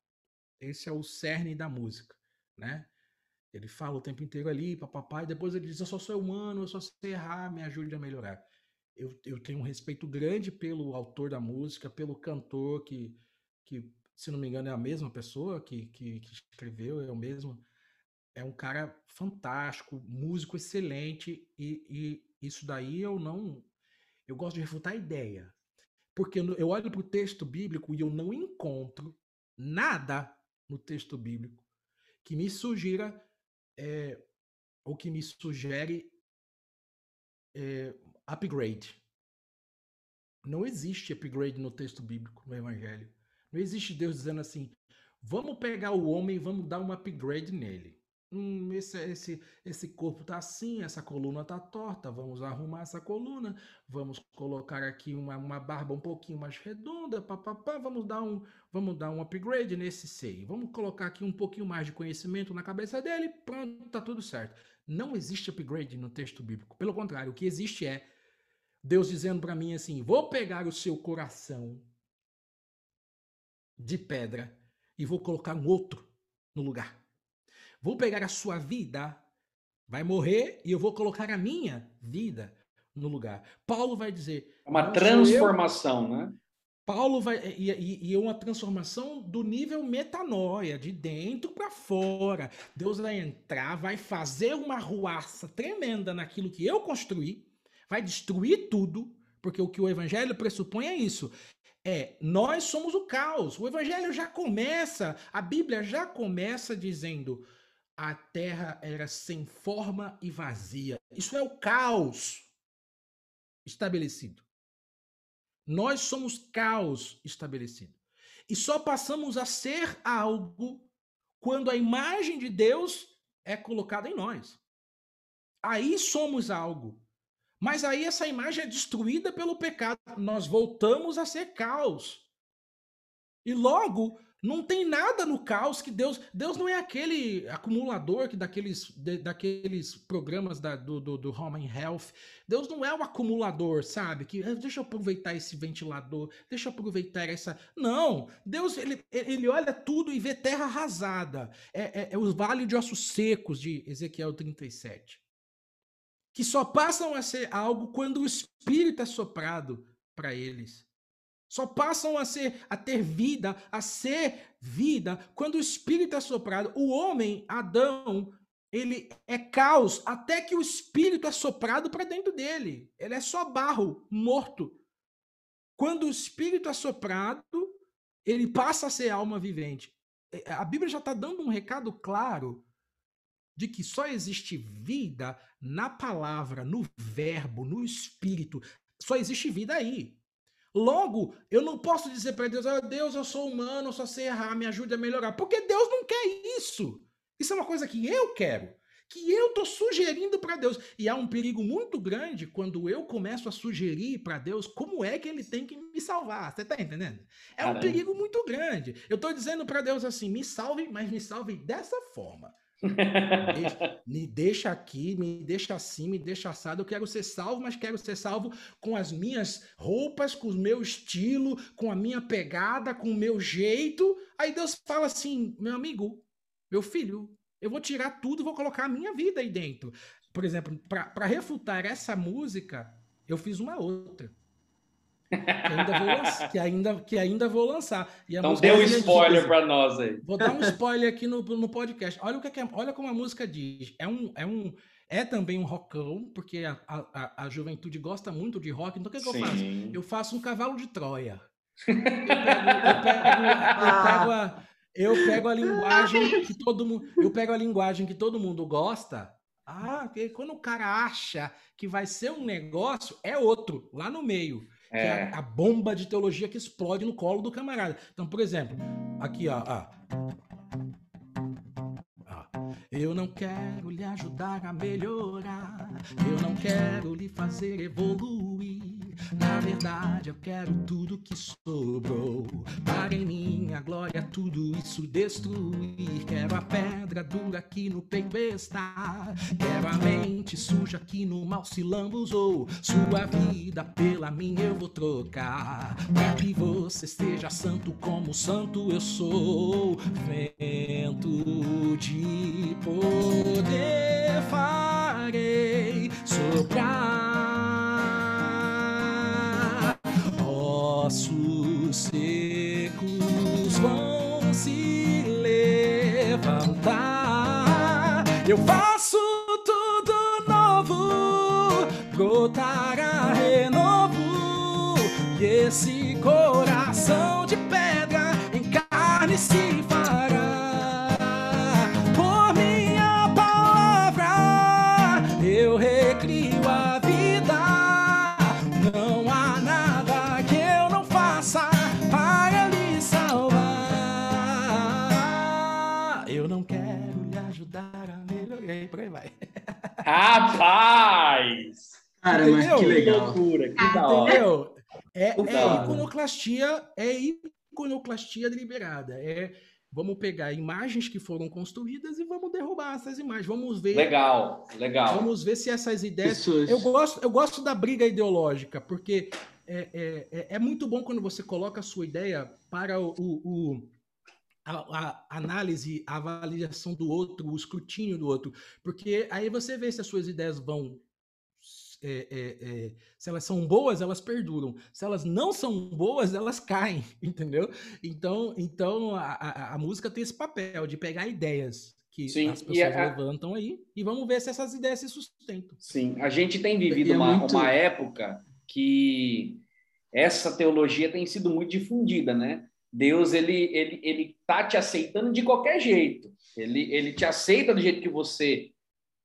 Esse é o cerne da música, né? Ele fala o tempo inteiro ali, papapá, e depois ele diz: Eu só sou humano, eu só sei errar, me ajude a melhorar eu, eu tenho um respeito grande pelo autor da música, pelo cantor que, que se não me engano, é a mesma pessoa que, que, que escreveu, é o mesmo. É um cara fantástico, músico excelente, e, e isso daí eu não Eu gosto de refutar a ideia. Porque eu olho para o texto bíblico e eu não encontro nada no texto bíblico que me sugira é, ou que me sugere é, upgrade. Não existe upgrade no texto bíblico, no Evangelho. Não existe Deus dizendo assim: vamos pegar o homem e vamos dar um upgrade nele. Hum, esse, esse, esse corpo tá assim, essa coluna tá torta, vamos arrumar essa coluna, vamos colocar aqui uma, uma barba um pouquinho mais redonda, vamos dar um vamos dar um upgrade nesse seio, vamos colocar aqui um pouquinho mais de conhecimento na cabeça dele, pronto, tá tudo certo. Não existe upgrade no texto bíblico, pelo contrário, o que existe é Deus dizendo para mim assim: vou pegar o seu coração de pedra e vou colocar um outro no lugar. Vou pegar a sua vida, vai morrer e eu vou colocar a minha vida no lugar. Paulo vai dizer. É uma transformação, né? Paulo vai. E, e, e, uma transformação do nível metanoia, de dentro para fora. Deus vai entrar, vai fazer uma ruaça tremenda naquilo que eu construí, vai destruir tudo, porque o que o evangelho pressupõe é isso. É, nós somos o caos. O evangelho já começa, a Bíblia já começa dizendo: a terra era sem forma e vazia. Isso é o caos estabelecido. Nós somos caos estabelecido. E só passamos a ser algo quando a imagem de Deus é colocada em nós. Aí somos algo. Mas aí essa imagem é destruída pelo pecado. Nós voltamos a ser caos. E logo não tem nada no caos que Deus. Deus não é aquele acumulador que daqueles, de, daqueles programas da, do, do, do Home Health. Deus não é o acumulador, sabe? Que ah, deixa eu aproveitar esse ventilador, deixa eu aproveitar essa. Não! Deus ele, ele olha tudo e vê terra arrasada. É, é, é o vale de ossos secos de Ezequiel 37. Que só passam a ser algo quando o Espírito é soprado para eles. Só passam a ser a ter vida, a ser vida quando o espírito é soprado. O homem, Adão, ele é caos até que o espírito é soprado para dentro dele. Ele é só barro morto. Quando o espírito é soprado, ele passa a ser alma vivente. É, a Bíblia já está dando um recado claro de que só existe vida na palavra, no verbo, no espírito. Só existe vida aí. Logo, eu não posso dizer para Deus, oh, Deus, eu sou humano, eu só sei errar, me ajude a melhorar. Porque Deus não quer isso. Isso é uma coisa que eu quero, que eu estou sugerindo para Deus. E há um perigo muito grande quando eu começo a sugerir para Deus como é que ele tem que me salvar. Você está entendendo? É Caramba. um perigo muito grande. Eu estou dizendo para Deus assim: me salve, mas me salve dessa forma. Me deixa aqui, me deixa assim, me deixa assado. Eu quero ser salvo, mas quero ser salvo com as minhas roupas, com o meu estilo, com a minha pegada, com o meu jeito. Aí Deus fala assim: meu amigo, meu filho, eu vou tirar tudo, vou colocar a minha vida aí dentro. Por exemplo, para refutar essa música, eu fiz uma outra. Que ainda vou lançar. Que ainda, que ainda vou lançar. então dê um spoiler para nós aí. Vou dar um spoiler aqui no, no podcast. Olha o que é, olha como a música diz. É um, é um, é também um rockão, porque a, a, a juventude gosta muito de rock. Então o que, que eu faço? Eu faço um cavalo de Troia. Eu pego, eu pego, eu pego a, eu pego a linguagem que todo mundo, eu pego a linguagem que todo mundo gosta. Ah, porque quando o cara acha que vai ser um negócio, é outro, lá no meio. É. Que é a, a, bomba de teologia que explode no colo do camarada. Então, por exemplo, aqui, ó. ó. Eu não quero lhe ajudar a melhorar. Eu não quero lhe fazer evoluir. Na verdade, eu quero tudo que sobrou. Para em minha glória tudo isso destruir. Quero a pedra dura que no peito está. Quero a mente suja que no mal se lambuzou. Sua vida pela minha eu vou trocar. Para que você seja santo como santo eu sou. Vento de poder farei soprar ossos secos vão se levantar. Eu faço tudo novo, brotará renovo E esse coração de pedra em carne se fará. Ajudar a melhorar. E por aí vai. Rapaz! Cara, mas que legal. loucura, que da hora. Entendeu? É, é iconoclastia, é iconoclastia deliberada. É vamos pegar imagens que foram construídas e vamos derrubar essas imagens. Vamos ver, Legal, legal. vamos ver se essas ideias. Pessoas. Eu gosto, eu gosto da briga ideológica, porque é, é, é- é muito bom quando você coloca a sua ideia para o, o- o- a, a análise, a avaliação do outro, o escrutínio do outro, porque aí você vê se as suas ideias vão. é, é, é, se elas são boas, elas perduram. Se elas não são boas, elas caem, entendeu? Então, então a, a- a música tem esse papel de pegar ideias que Sim, as pessoas a- levantam aí e vamos ver se essas ideias se sustentam. Sim, a gente tem vivido é uma, muito- uma época que essa teologia tem sido muito difundida, né? Deus, ele, ele, ele tá te aceitando de qualquer jeito. Ele, ele te aceita do jeito que você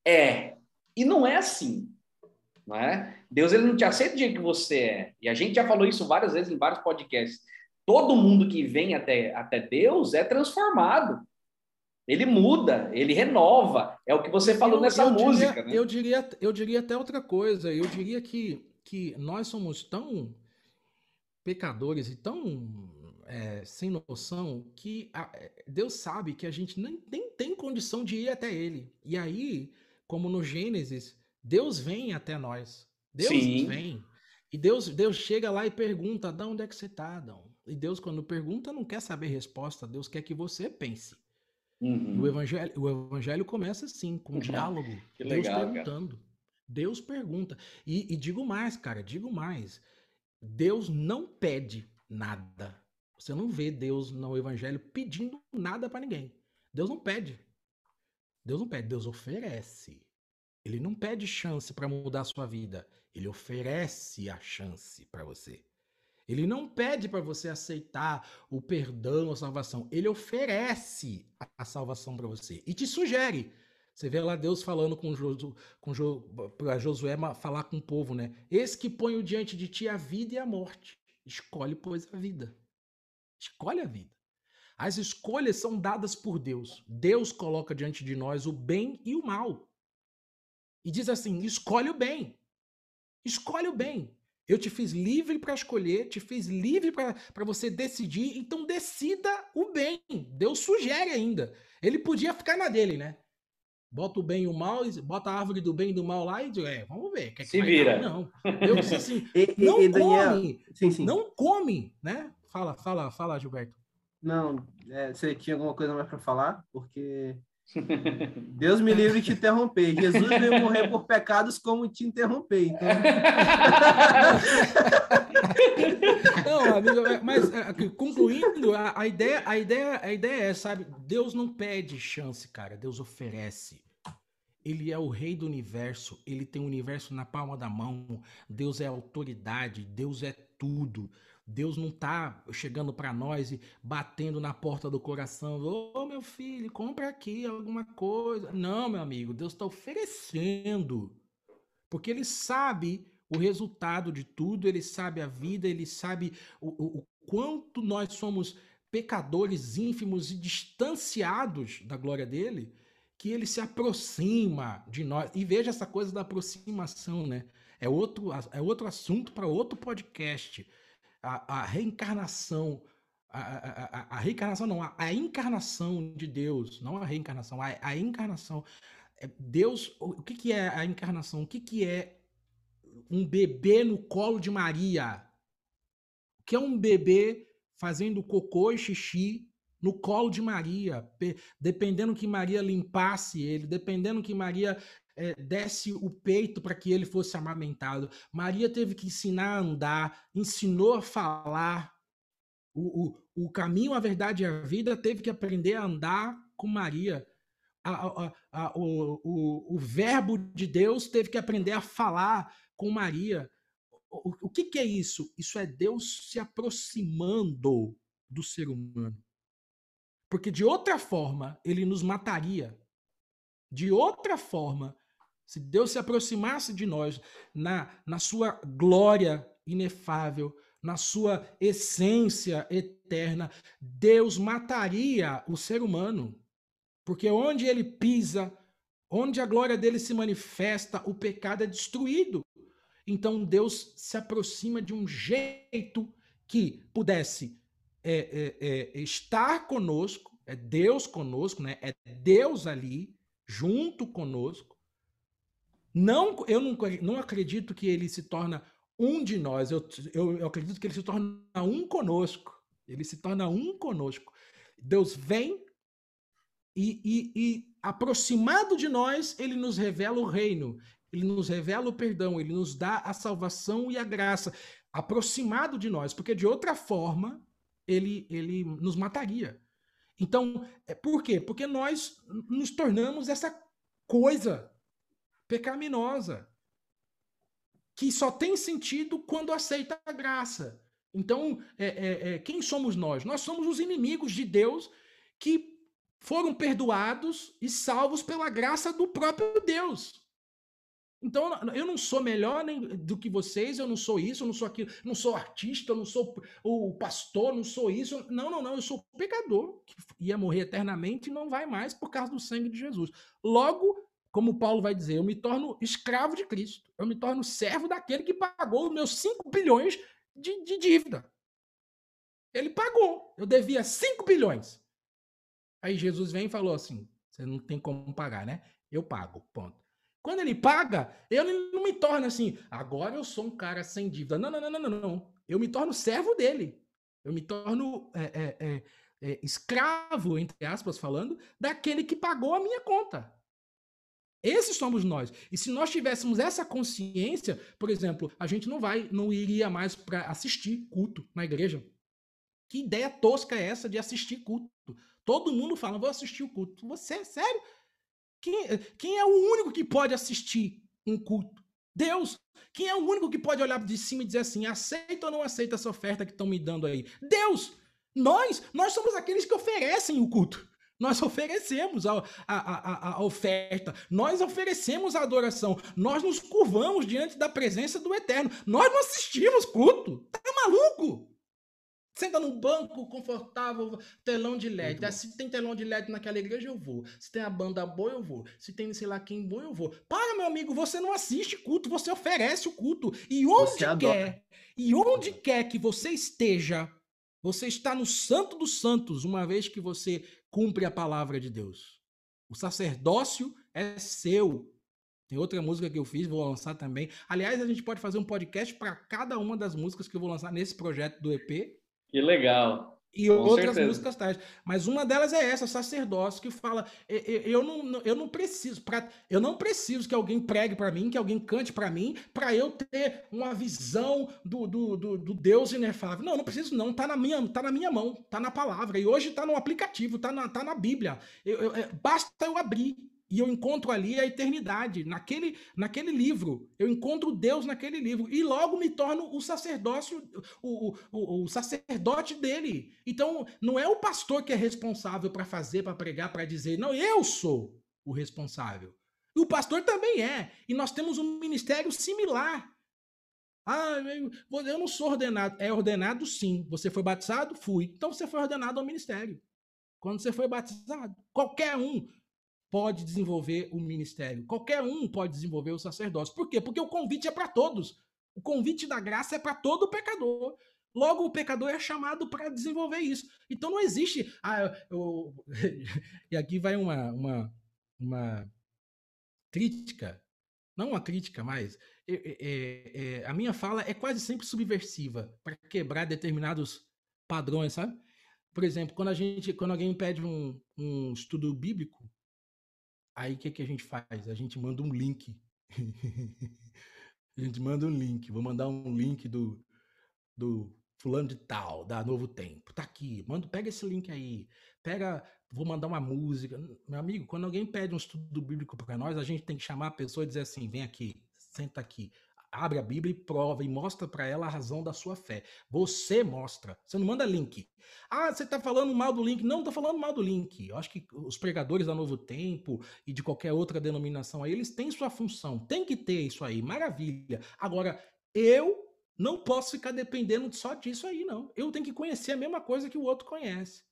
é. E não é assim, não é? Deus, ele não te aceita do jeito que você é. E a gente já falou isso várias vezes em vários podcasts. Todo mundo que vem até, até Deus é transformado. Ele muda, ele renova. É o que você falou Eu- nessa eu diria- música, né? Eu diria, eu diria até outra coisa. Eu diria que, que nós somos tão pecadores e tão é, sem noção que a- é, Deus sabe que a gente nem, nem tem condição de ir até Ele. E aí, como no Gênesis, Deus vem até nós. Deus Sim. vem. E Deus, Deus chega lá e pergunta: Adão, onde é que você está, Adão? E Deus, quando pergunta, não quer saber resposta. Deus quer que você pense. Uhum. O evangelho, o evangelho começa assim, com um diálogo. Que Deus legal, cara. perguntando. Deus pergunta. E, e digo mais, cara, digo mais. Deus não pede nada. Você não vê Deus no evangelho pedindo nada para ninguém. Deus não pede. Deus não pede, Deus oferece. Ele não pede chance para mudar a sua vida. Ele oferece a chance para você. Ele não pede para você aceitar o perdão, a salvação. Ele oferece a- salvação para você e te sugere. Você vê lá Deus falando com, Josu, com Jo, para Josué falar com o povo, né? Eis que ponho diante de ti a vida e a morte. Escolhe, pois, a vida. Escolhe a vida. As escolhas são dadas por Deus. Deus coloca diante de nós o bem e o mal. E diz assim: escolhe o bem. Escolhe o bem. Eu te fiz livre para escolher, te fiz livre para você decidir, então decida o bem. Deus sugere ainda. Ele podia ficar na dele, né? Bota o bem e o mal, e bota a árvore do bem e do mal lá e diz, é, vamos ver. o que é que Se vai vira. dar. Não. Deus disse assim: E, não e, Daniel, come, sim, sim. não come, né? Fala, fala, fala, Gilberto. Não, é, você tinha alguma coisa mais para falar? Porque Deus me livre de te interromper. Jesus veio morrer por pecados como te interromper. Então, Não, amigo, é, mas é, concluindo, a, a ideia, a ideia, a ideia é, sabe, Deus não pede chance, cara, Deus oferece. Ele é o rei do universo, ele tem o universo na palma da mão. Deus é autoridade, Deus é tudo. Deus não tá chegando para nós e batendo na porta do coração. Ô, meu filho, compra aqui alguma coisa. Não, meu amigo, Deus está oferecendo. Porque ele sabe o resultado de tudo, ele sabe a vida, ele sabe o, o- o quanto nós somos pecadores ínfimos e distanciados da glória dele, que ele se aproxima de nós. E veja essa coisa da aproximação, né? É outro, é outro assunto para outro podcast. A, a reencarnação. A, a- a- reencarnação não, a, encarnação de Deus, não a reencarnação, a, encarnação. É Deus, o que, que é a encarnação? O que, que é um bebê no colo de Maria? O que é um bebê fazendo cocô e xixi no colo de Maria? Pe- Dependendo que Maria limpasse ele, dependendo que Maria eh, desse o peito para que ele fosse amamentado. Maria teve que ensinar a andar, ensinou a falar. O, o, o caminho, a verdade e a vida teve que aprender a andar com Maria. A- a- a- o, o, o verbo de Deus teve que aprender a falar com Maria. o, o que, que é isso? Isso é Deus se aproximando do ser humano. Porque de outra forma, ele nos mataria. De outra forma, se Deus se aproximasse de nós na, na sua glória inefável, na sua essência eterna, Deus mataria o ser humano. Porque onde ele pisa, onde a glória dele se manifesta, o pecado é destruído. Então Deus se aproxima de um jeito que pudesse é, é, é, estar conosco, é Deus conosco, né? É Deus ali junto conosco. Não, eu não, não acredito que ele se torna um de nós. Eu, eu, eu acredito que ele se torna um conosco. Ele se torna um conosco. Deus vem e, e, e, aproximado de nós, ele nos revela o reino, ele nos revela o perdão, ele nos dá a salvação e a graça. Aproximado de nós, porque de outra forma ele, ele nos mataria. Então, é, por quê? Porque nós nos tornamos essa coisa pecaminosa que só tem sentido quando aceita a graça. Então, é, é, é, quem somos nós? Nós somos os inimigos de Deus que foram perdoados e salvos pela graça do próprio Deus. Então, eu não sou melhor nem do que vocês, eu não sou isso, eu não sou aquilo, não sou artista, eu não sou o pastor, não sou isso. Não, não, não, eu sou pecador que ia morrer eternamente e não vai mais por causa do sangue de Jesus. Logo, como Paulo vai dizer, eu me torno escravo de Cristo, eu me torno servo daquele que pagou os meus 5 bilhões de, de dívida. Ele pagou, eu devia 5 bilhões. Aí Jesus vem e falou assim: você não tem como pagar, né? Eu pago, ponto. Quando ele paga, eu não me torno assim, agora eu sou um cara sem dívida. Não, não, não, não, não. Eu me torno servo dele. Eu me torno é, é, é, é, escravo, entre aspas, falando, daquele que pagou a minha conta. Esses somos nós. E se nós tivéssemos essa consciência, por exemplo, a gente não vai, não iria mais para assistir culto na igreja. Que ideia tosca é essa de assistir culto? Todo mundo fala, vou assistir o culto. Você, sério? Quem, quem é o único que pode assistir um culto? Deus. Quem é o único que pode olhar de cima e dizer assim, aceita ou não aceita essa oferta que estão me dando aí? Deus. Nós, nós somos aqueles que oferecem o culto. Nós oferecemos a, a, a, a, oferta, nós oferecemos a adoração, nós nos curvamos diante da presença do Eterno. Nós não assistimos culto. Tá maluco? Senta num banco confortável, telão de LED. Se tem telão de LED naquela igreja, eu vou. Se tem a banda boa, eu vou. Se tem sei lá quem bom, eu vou. Para, meu amigo, você não assiste culto, você oferece o culto. E onde quer, e onde quer que você esteja, você está no santo dos santos, uma vez que você cumpre a palavra de Deus. O sacerdócio é seu. Tem outra música que eu fiz, vou lançar também. Aliás, a gente pode fazer um podcast para cada uma das músicas que eu vou lançar nesse projeto do EP. Que legal. E Com outras certeza. músicas tais. Mas uma delas é essa, sacerdócio, que fala: eu não, eu não preciso, pra, eu não preciso que alguém pregue para mim, que alguém cante para mim, para eu ter uma visão do, do, do, do, Deus inefável. Não, não preciso, não. Tá na minha, tá na minha mão, tá na palavra. E hoje tá no aplicativo, tá na, tá na Bíblia. Eu, eu, é, basta eu abrir e eu encontro ali a eternidade, naquele, naquele livro. Eu encontro Deus naquele livro. E logo me torno o sacerdócio, o, o, o sacerdote dele. Então, não é o pastor que é responsável para fazer, para pregar, para dizer. Não, eu sou o responsável. E o pastor também é. E nós temos um ministério similar. Ah, eu não sou ordenado. É ordenado sim. Você foi batizado? Fui. Então você foi ordenado ao ministério. Quando você foi batizado. Qualquer um pode desenvolver o ministério. Qualquer um pode desenvolver o sacerdócio. Por quê? Porque o convite é para todos. O convite da graça é para todo pecador. Logo, o pecador é chamado para desenvolver isso. Então não existe. Ah, eu... e aqui vai uma, uma, uma crítica. Não uma crítica, mas é, é, é, a minha fala é quase sempre subversiva para quebrar determinados padrões, sabe? Por exemplo, quando a gente, quando alguém pede um, um estudo bíblico, Aí o que, que a gente faz? A gente manda um link. a gente manda um link. Vou mandar um link do, do fulano de tal, da Novo Tempo. Tá aqui. Manda, pega esse link aí. Pega, vou mandar uma música. Meu amigo, quando alguém pede um estudo bíblico para nós, a gente tem que chamar a pessoa e dizer assim: vem aqui, senta aqui. Abre a Bíblia e prova e mostra para ela a razão da sua fé. Você mostra. Você não manda link. Ah, você está falando mal do link. Não, estou falando mal do link. Eu acho que os pregadores da Novo Tempo e de qualquer outra denominação aí, eles têm sua função. Tem que ter isso aí. Maravilha. Agora, eu não posso ficar dependendo só disso aí, não. Eu tenho que conhecer a mesma coisa que o outro conhece.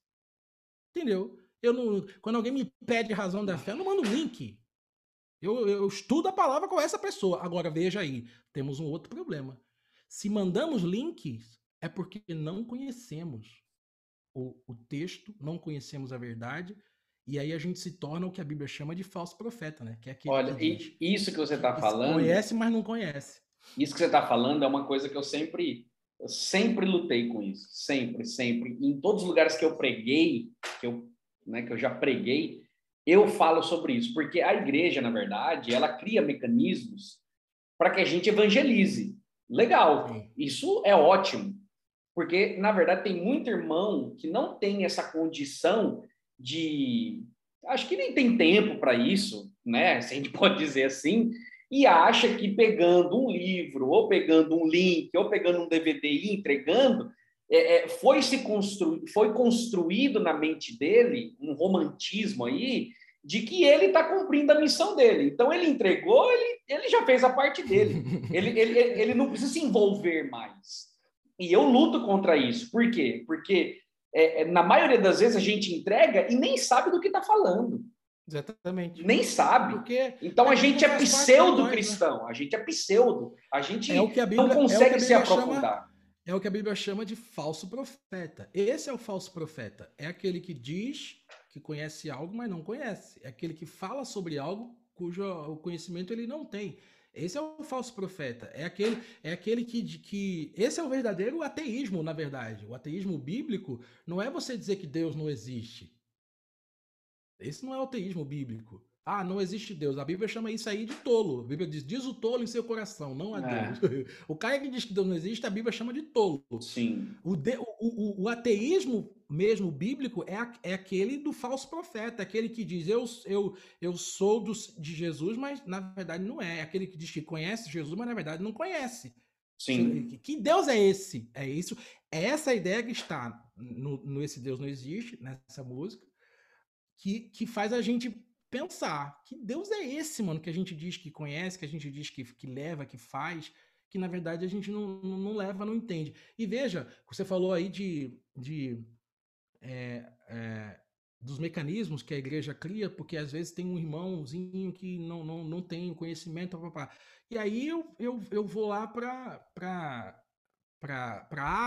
Entendeu? Eu não, quando alguém me pede razão da fé, eu não mando link. Eu, eu estudo a palavra com essa pessoa. Agora, veja aí, temos um outro problema. Se mandamos links, é porque não conhecemos o, o texto, não conhecemos a verdade, e aí a gente se torna o que a Bíblia chama de falso profeta, né? Que é Olha, que isso que você está falando. Conhece, mas não conhece. Isso que você está falando é uma coisa que eu sempre, eu sempre lutei com isso, sempre, sempre. Em todos os lugares que eu preguei, que eu, né, que eu já preguei, eu falo sobre isso, porque a igreja, na verdade, ela cria mecanismos para que a gente evangelize. Legal, isso é ótimo, porque na verdade tem muito irmão que não tem essa condição de, acho que nem tem tempo para isso, né? Se a gente pode dizer assim, e acha que pegando um livro, ou pegando um link, ou pegando um DVD e entregando, é, é, foi se constru... foi construído na mente dele um romantismo aí de que ele está cumprindo a missão dele. Então ele entregou, ele, ele já fez a parte dele. Ele, ele, ele não precisa se envolver mais. E eu luto contra isso. Por quê? Porque é, é na maioria das vezes a gente entrega e nem sabe do que está falando. Exatamente. Nem sabe. Porque então a gente é pseudo-cristão, né? a gente é pseudo, a gente é não consegue é se aprofundar. Chama, é o que a Bíblia chama de falso profeta. Esse é o falso profeta. É aquele que diz que conhece algo, mas não conhece. É aquele que fala sobre algo cujo conhecimento ele não tem. Esse é o falso profeta. É aquele, é aquele que, que. Esse é o verdadeiro ateísmo, na verdade. O ateísmo bíblico não é você dizer que Deus não existe. Esse não é o ateísmo bíblico. Ah, não existe Deus. A Bíblia chama isso aí de tolo. A Bíblia diz: diz o tolo em seu coração, não a é. Deus. O cara que diz que Deus não existe, a Bíblia chama de tolo. Sim. O, de, o, o, o, ateísmo mesmo bíblico é, a, é aquele do falso profeta, aquele que diz: eu, eu, eu sou do, de Jesus, mas na verdade não é. É aquele que diz que conhece Jesus, mas na verdade não conhece. Sim. Que, que Deus é esse? É isso. É essa ideia que está no, no Esse Deus Não Existe, nessa música que, que faz a gente pensar que Deus é esse, mano, que a gente diz que conhece, que a gente diz que, que leva, que faz, que na verdade a gente não, não, não leva, não entende. E veja, você falou aí de, de é, é, dos mecanismos que a igreja cria, porque às vezes tem um irmãozinho que não, não, não tem conhecimento, papá. E aí eu, eu, eu vou lá para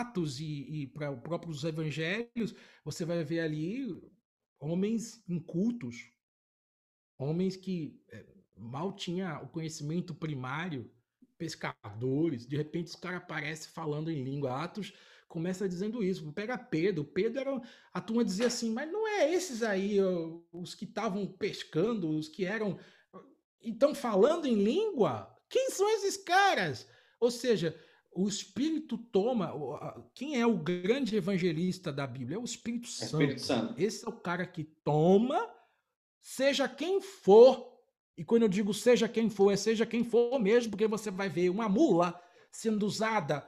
Atos e, e para os próprios evangelhos, você vai ver ali homens incultos, homens que é, mal tinha o conhecimento primário, pescadores, de repente os caras aparecem falando em língua. Atos começa dizendo isso. Pega Pedro. Pedro era. A turma dizia assim, mas não é esses aí os que estavam pescando, os que eram. Estão falando em língua? Quem são esses caras? Ou seja, o Espírito toma. Quem é o grande evangelista da Bíblia? É o Espírito Santo. Espírito Santo. Esse é o cara que toma, seja quem for. E quando eu digo seja quem for, é seja quem for mesmo, porque você vai ver uma mula sendo usada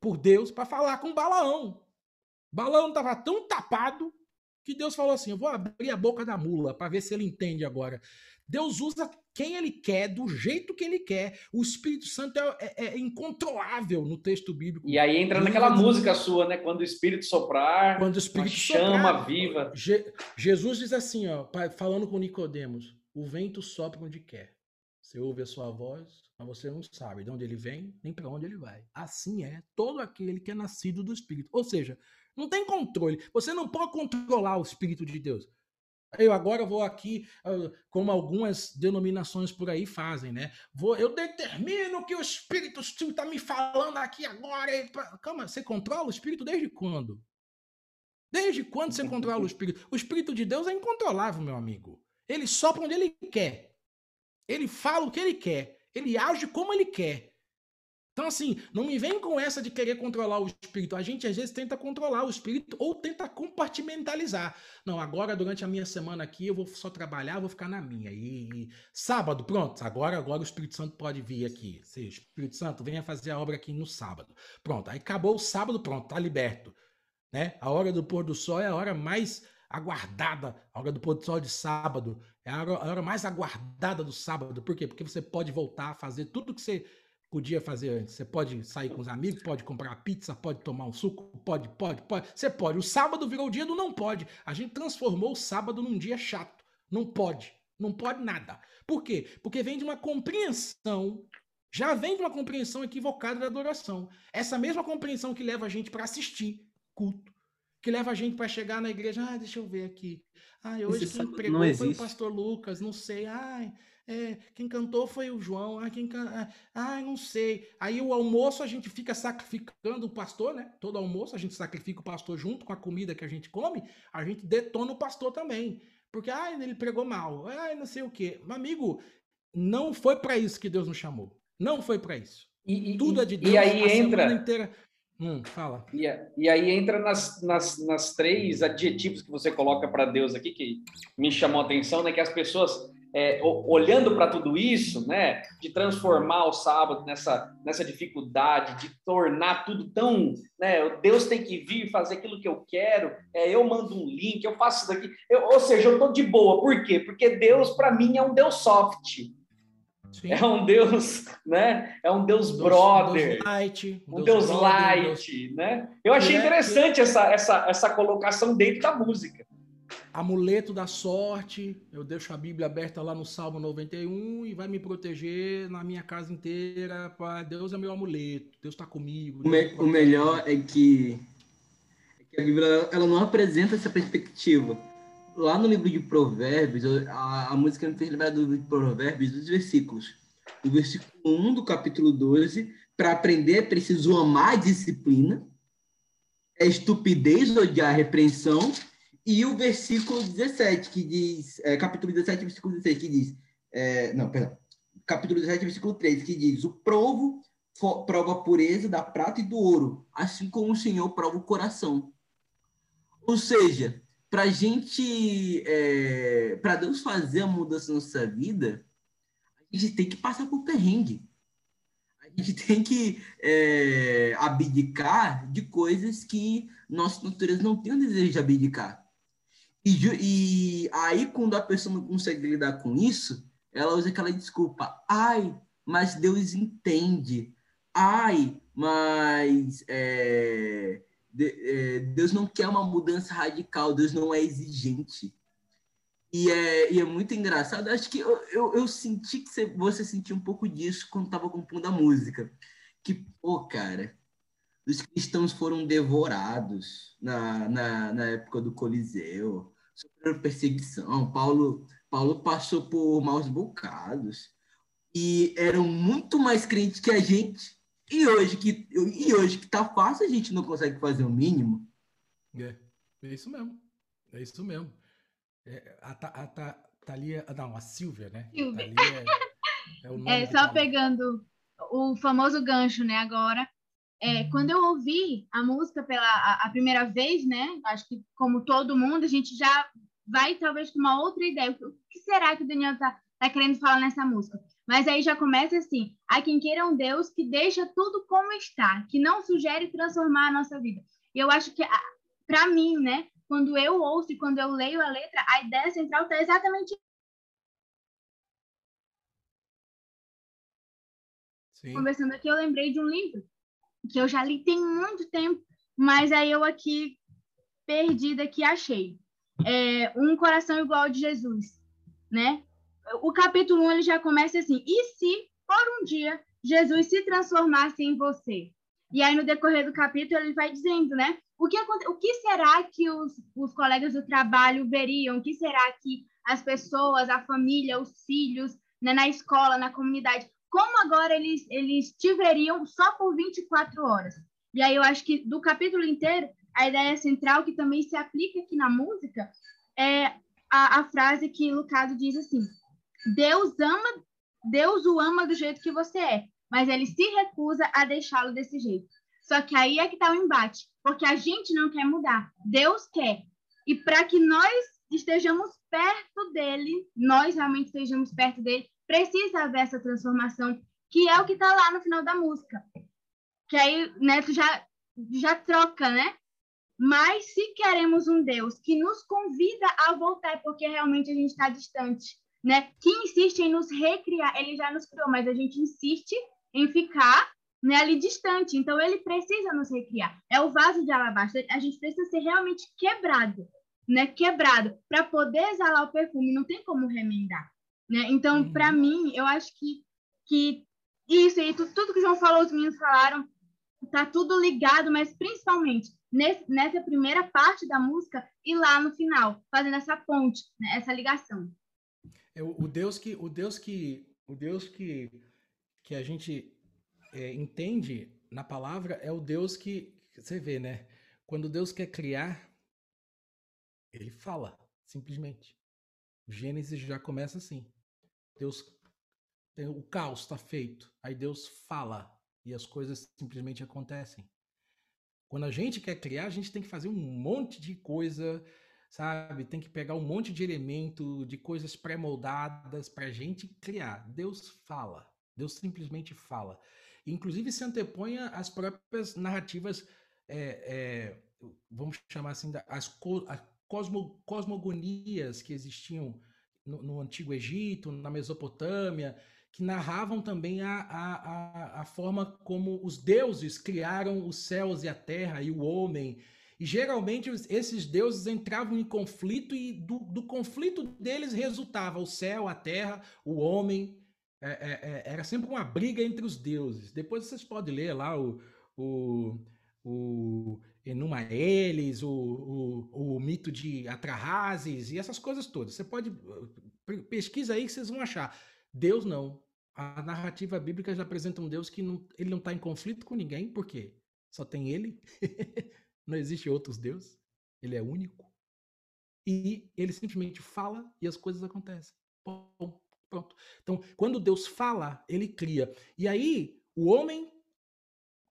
por Deus para falar com Balaão. Balaão estava tão tapado que Deus falou assim: Eu vou abrir a boca da mula para ver se ele entende agora. Deus usa quem ele quer, do jeito que ele quer. O Espírito Santo é, é, é incontrolável no texto bíblico. E aí entra naquela música sua, né? Quando o Espírito soprar, quando o Espírito chama soprar, viva. Je, Jesus diz assim, ó, falando com Nicodemos: o vento sopra onde quer. Você ouve a sua voz, mas você não sabe de onde ele vem, nem para onde ele vai. Assim é todo aquele que é nascido do Espírito. Ou seja, não tem controle. Você não pode controlar o Espírito de Deus. Eu agora vou aqui, como algumas denominações por aí fazem, né? Vou, eu determino que o Espírito Santo está me falando aqui agora. Calma, você controla o Espírito desde quando? Desde quando você controla o Espírito? O Espírito de Deus é incontrolável, meu amigo. Ele sopra onde ele quer. Ele fala o que ele quer. Ele age como ele quer. Então, assim, não me vem com essa de querer controlar o espírito. A gente, às vezes, tenta controlar o espírito ou tenta compartimentalizar. Não, agora, durante a minha semana aqui, eu vou só trabalhar, vou ficar na minha. E, e sábado, pronto, agora, agora o Espírito Santo pode vir aqui. Seja, Espírito Santo, venha fazer a obra aqui no sábado. Pronto, aí acabou o sábado, pronto, tá liberto. Né? A hora do pôr do sol é a hora mais aguardada, a hora do pôr do sol de sábado. É a hora, a hora mais aguardada do sábado. Por quê? Porque você pode voltar a fazer tudo que você podia fazer antes. Você pode sair com os amigos, pode comprar pizza, pode tomar um suco, pode, pode, pode. Você pode. O sábado virou o dia do não pode. A gente transformou o sábado num dia chato. Não pode. Não pode nada. Por quê? Porque vem de uma compreensão, já vem de uma compreensão equivocada da adoração. Essa mesma compreensão que leva a gente para assistir culto, que leva a gente para chegar na igreja, ah, deixa eu ver aqui. Ah, hoje Esse quem pregou foi o pastor Lucas, não sei. Ai, é, quem cantou foi o João. Ah, quem can... ah, ai, não sei. Aí o almoço a gente fica sacrificando o pastor, né? Todo almoço a gente sacrifica o pastor junto com a comida que a gente come, a gente detona o pastor também. Porque ah, ele pregou mal. Ah, não sei o quê. Meu amigo, não foi para isso que Deus nos chamou. Não foi para isso. E, e- Tudo é de Deus. e aí a entra. inteira. Hum, fala. E, e aí entra nas, nas, nas três adjetivos que você coloca para Deus aqui, que me chamou a atenção, né? Que as pessoas, é, olhando para tudo isso, né? De transformar o sábado nessa, nessa dificuldade, de tornar tudo tão. Né, Deus tem que vir fazer aquilo que eu quero, é, eu mando um link, eu faço isso daqui. Eu- ou seja, eu estou de boa. Por quê? Porque Deus, para mim, é um Deus soft. Sim. É um Deus, né? É um Deus Deus- brother Deus light. um Deus brother, light, Deus né? Eu achei interessante essa, essa, essa colocação dentro da música. Amuleto da sorte. Eu deixo a Bíblia aberta lá no Salmo 91 e vai me proteger na minha casa inteira. Pá, Deus é meu amuleto. Deus está comigo. O, Deus me- me o protege. melhor é que, é que a Bíblia ela não apresenta essa perspectiva. Lá no livro de Provérbios, a, a música me fez lembrar do livro de Provérbios dos versículos. O versículo 1 do capítulo 12, para aprender é preciso amar a disciplina, é estupidez odiar a repreensão, e o versículo 17, que diz, é, capítulo 17, versículo 16, que diz, é, não, perdão, capítulo 17, versículo 3, que diz, o provo prova a pureza da prata e do ouro, assim como o Senhor prova o coração. Ou seja, para gente, para Deus fazer a mudança na nossa vida, a gente tem que passar por perrengue. A gente tem que é, abdicar de coisas que nossa natureza não tem o desejo de abdicar. E, e aí, quando a pessoa não consegue lidar com isso, ela usa aquela desculpa. Ai, mas Deus entende. Ai, mas é, de- é, Deus não quer uma mudança radical, Deus não é exigente. E é, e é muito engraçado, acho que eu, eu, eu senti que você, você sentiu um pouco disso quando estava compondo a música. Que, pô, cara, os cristãos foram devorados na, na, na época do Coliseu, sofreram perseguição, Paulo, Paulo passou por maus bocados e eram muito mais crentes que a gente. E hoje que e hoje que tá fácil, a gente não consegue fazer o mínimo. É, é isso mesmo. É isso mesmo. É, a, a, Ta- Thalia. Não, a Silvia, né? Silvia. Thalia é, é o nome É, só pegando o famoso gancho, né, agora. É, quando eu ouvi a música pela a, a primeira vez, né, acho que como todo mundo, a gente já vai talvez com uma outra ideia. O que será que o Daniel tá, tá querendo falar nessa música? Mas aí já começa assim: há quem queira um Deus que deixa tudo como está, que não sugere transformar a nossa vida. E eu acho que, para mim, né, quando eu ouço e quando eu leio a letra, a ideia central está exatamente Sim. conversando aqui, eu lembrei de um livro que eu já li tem muito tempo, mas aí eu aqui perdida aqui achei. É, um coração igual ao de Jesus, né? O capítulo 1 ele já começa assim: "E se por um dia Jesus se transformasse em você?" E aí no decorrer do capítulo ele vai dizendo, né? O que o que será que os, os colegas do trabalho veriam? O que será que as pessoas, a família, os filhos, né, na escola, na comunidade, como agora eles, eles te veriam só por 24 horas. E aí eu acho que do capítulo inteiro, a ideia central que também se aplica aqui na música é a, a frase que Lucado diz assim: Deus ama, Deus o ama do jeito que você é. mas ele se recusa a deixá-lo desse jeito. Só que aí é que está o embate, porque a gente não quer mudar, Deus quer. E para que nós estejamos perto dele, nós realmente estejamos perto dele, precisa haver essa transformação, que é o que está lá no final da música. Que aí, né, tu já, já troca, né? Mas se queremos um Deus que nos convida a voltar, porque realmente a gente está distante, né? Que insiste em nos recriar, ele já nos criou, mas a gente insiste em ficar né, ali distante. Então ele precisa nos recriar. É o vaso de alabastro. A gente precisa ser realmente quebrado, né? Quebrado para poder exalar o perfume. Não tem como remendar, né? Então, uhum. para mim, eu acho que que isso e tudo, tudo que o João falou, os meninos falaram, tá tudo ligado, mas principalmente nesse, nessa primeira parte da música e lá no final, fazendo essa ponte, né, essa ligação. É o, o Deus que o Deus que o Deus que que a gente é, entende na palavra é o Deus que você vê, né? Quando Deus quer criar, ele fala, simplesmente. O Gênesis já começa assim. Deus o caos está feito, aí Deus fala e as coisas simplesmente acontecem. Quando a gente quer criar, a gente tem que fazer um monte de coisa, sabe? Tem que pegar um monte de elemento, de coisas pré-moldadas para a gente criar. Deus fala. Deus simplesmente fala. Inclusive se antepõe às próprias narrativas, é, é, vamos chamar assim, as, co as cosmo, cosmogonias que existiam no, no, Antigo Egito, na Mesopotâmia, que narravam também a, a, a, forma como os deuses criaram os céus e a terra e o homem. E geralmente esses deuses entravam em conflito e do, do conflito deles resultava o céu, a terra, o homem. É, é, é, era sempre uma briga entre os deuses. Depois vocês podem ler lá o, o, o Enuma Elis, o, o, o mito de Atrahasis e essas coisas todas. Você pode pesquisa aí que vocês vão achar. Deus não. A narrativa bíblica já apresenta um Deus que não, ele não está em conflito com ninguém, por quê? Só tem ele. não existe outros deuses. Ele é único. E ele simplesmente fala e as coisas acontecem. Bom, Pronto. Então, quando Deus fala, ele cria. E aí, o homem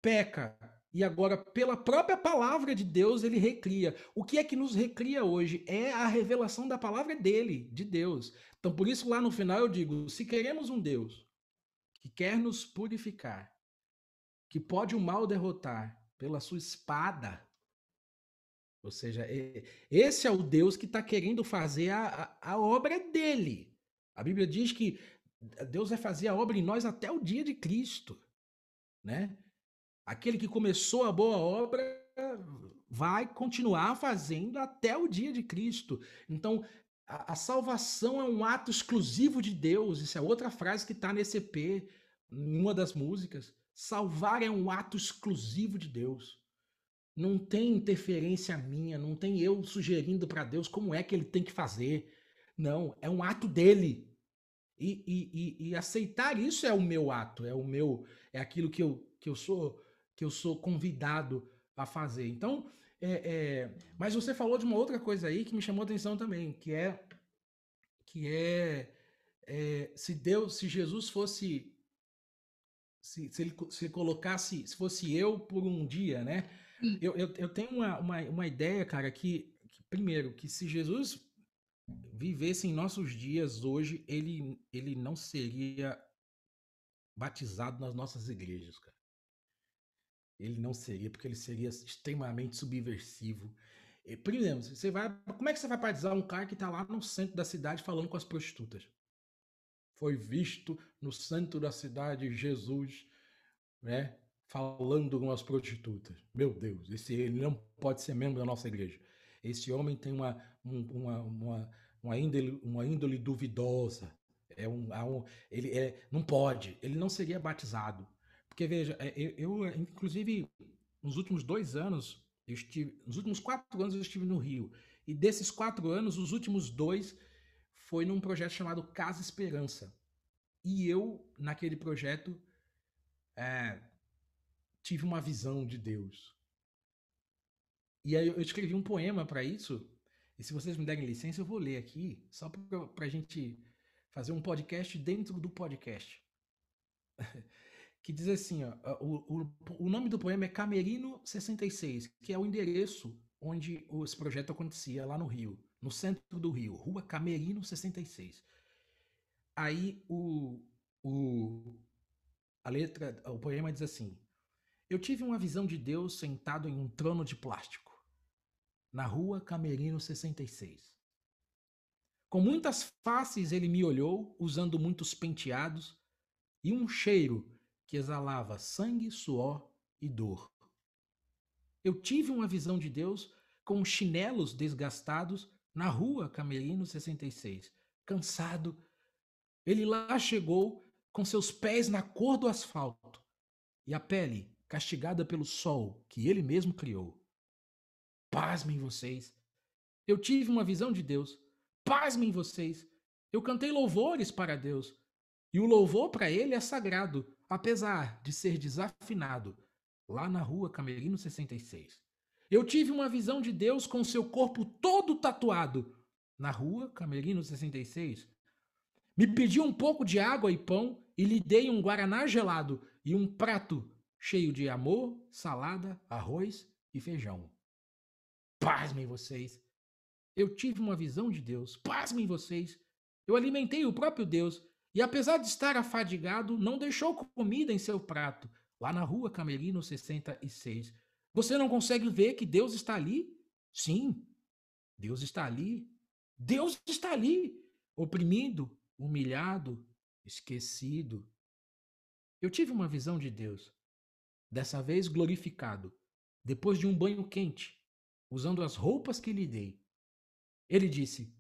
peca. E agora, pela própria palavra de Deus, ele recria. O que é que nos recria hoje? É a revelação da palavra dele, de Deus. Então, por isso, lá no final, eu digo: se queremos um Deus que quer nos purificar, que pode o mal derrotar pela sua espada, ou seja, esse é o Deus que está querendo fazer a, a, a obra dele. A Bíblia diz que Deus vai fazer a obra em nós até o dia de Cristo, né? Aquele que começou a boa obra vai continuar fazendo até o dia de Cristo. Então, a, a salvação é um ato exclusivo de Deus. Isso é outra frase que está nesse EP, em uma das músicas. Salvar é um ato exclusivo de Deus. Não tem interferência minha, não tem eu sugerindo para Deus como é que ele tem que fazer. Não, é um ato dele. E, e, e, e, aceitar isso é o meu ato, é o meu, é aquilo que eu, que eu sou que eu sou convidado a fazer. Então, é, é, mas você falou de uma outra coisa aí que me chamou a atenção também, que é que é, é se Deus, se Jesus fosse se, se, ele se colocasse, se fosse eu por um dia, né? Eu, eu, eu tenho uma, uma, uma ideia, cara, que, que primeiro, que se Jesus vivesse em nossos dias hoje, ele, ele não seria batizado nas nossas igrejas, cara. Ele não seria, porque ele seria extremamente subversivo. E, você vai, como é que você vai batizar um cara que está lá no centro da cidade falando com as prostitutas? Foi visto no centro da cidade Jesus, né, falando com as prostitutas. Meu Deus, esse ele não pode ser membro da nossa igreja. Esse homem tem uma, uma, uma, uma, índole, uma índole duvidosa. É um, um, ele é, não pode, ele não seria batizado. Porque, veja, é, eu, eu, inclusive, nos últimos dois anos, estive, nos últimos quatro anos eu estive no Rio. E desses quatro anos, os últimos dois foi num projeto chamado Casa Esperança. E eu, naquele projeto, é, tive uma visão de Deus. E aí eu escrevi um poema para isso. E se vocês me derem licença, eu vou ler aqui, só para a gente fazer um podcast dentro do podcast. que diz assim, ó, o, o, o nome do poema é Camerino 66, que é o endereço onde esse projeto acontecia, lá no Rio, no centro do Rio, Rua Camerino 66. Aí o, o, a letra, o poema diz assim: Eu tive uma visão de Deus sentado em um trono de plástico, na Rua Camerino 66. Com muitas faces ele me olhou, usando muitos penteados e um cheiro que exalava sangue, suor e dor. Eu tive uma visão de Deus com chinelos desgastados na rua Camerino 66. Cansado, ele lá chegou com seus pés na cor do asfalto e a pele castigada pelo sol que ele mesmo criou. Pasmem vocês. Eu tive uma visão de Deus. Pasmem vocês. Eu cantei louvores para Deus. E o louvor para ele é sagrado, apesar de ser desafinado, lá na rua Camerino 66. Eu tive uma visão de Deus com seu corpo todo tatuado, na rua Camerino 66. Me pediu um pouco de água e pão e lhe dei um guaraná gelado e um prato cheio de amor, salada, arroz e feijão. Pasmem vocês. Eu tive uma visão de Deus. Pasmem vocês. Eu alimentei o próprio Deus e, apesar de estar afadigado, não deixou comida em seu prato, lá na rua Camerino 66. Você não consegue ver que Deus está ali? Sim, Deus está ali. Deus está ali, oprimido, humilhado, esquecido. Eu tive uma visão de Deus, dessa vez glorificado, depois de um banho quente, usando as roupas que lhe dei. Ele disse: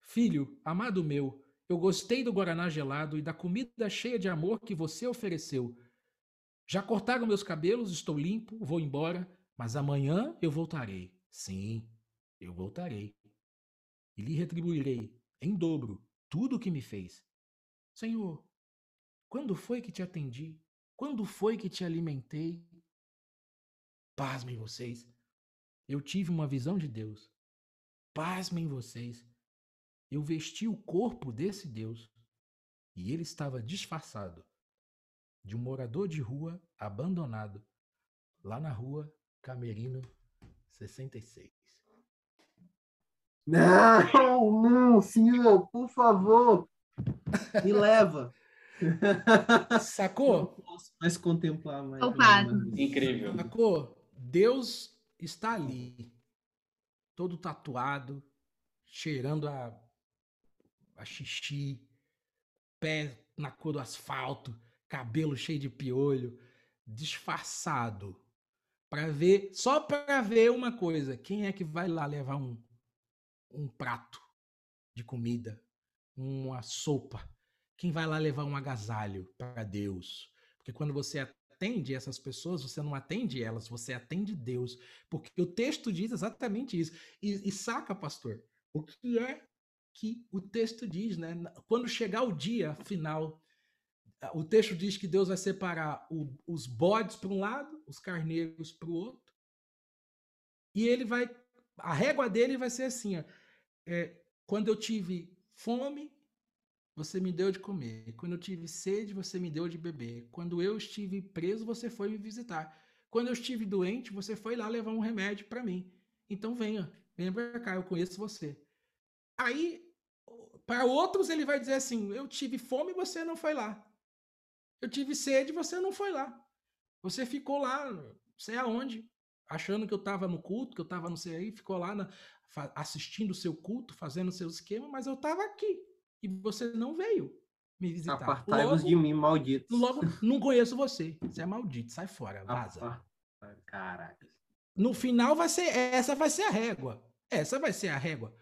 Filho, amado meu, eu gostei do guaraná gelado e da comida cheia de amor que você ofereceu. Já cortaram meus cabelos, estou limpo, vou embora, mas amanhã eu voltarei. Sim, eu voltarei. E lhe retribuirei em dobro tudo o que me fez. Senhor, quando foi que te atendi? Quando foi que te alimentei? Pasmem vocês. Eu tive uma visão de Deus. Pasmem vocês. Eu vesti o corpo desse Deus e ele estava disfarçado de um morador de rua abandonado lá na rua Camerino 66. Não, não, senhor, por favor, me leva. Sacou? Não posso mais contemplar mais. Incrível. Sacou? Deus está ali, todo tatuado, cheirando a, a xixi, pé na cor do asfalto, cabelo cheio de piolho, disfarçado, para ver, só para ver uma coisa, quem é que vai lá levar um, um prato de comida, uma sopa? Quem vai lá levar um agasalho para Deus? Porque quando você atende essas pessoas, você não atende elas, você atende Deus. Porque o texto diz exatamente isso. E, e saca, pastor, o que é que o texto diz, né? Quando chegar o dia final, o texto diz que Deus vai separar o, os bodes para um lado, os carneiros para o outro, e ele vai, a régua dele vai ser assim: ó, é, quando eu tive fome, você me deu de comer. Quando eu tive sede, você me deu de beber. Quando eu estive preso, você foi me visitar. Quando eu estive doente, você foi lá levar um remédio para mim. Então venha, venha para cá, eu conheço você. Aí, para outros, ele vai dizer assim: Eu tive fome e você não foi lá. Eu tive sede e você não foi lá. Você ficou lá, não sei aonde, achando que eu estava no culto, que eu estava não sei aí, ficou lá na, assistindo o seu culto, fazendo o seu esquema, mas eu estava aqui e você não veio me visitar. Apartai-vos de mim, maldito. Logo, não conheço você. Você é maldito, sai fora, vaza. Caraca. No final vai ser essa vai ser a régua. Essa vai ser a régua.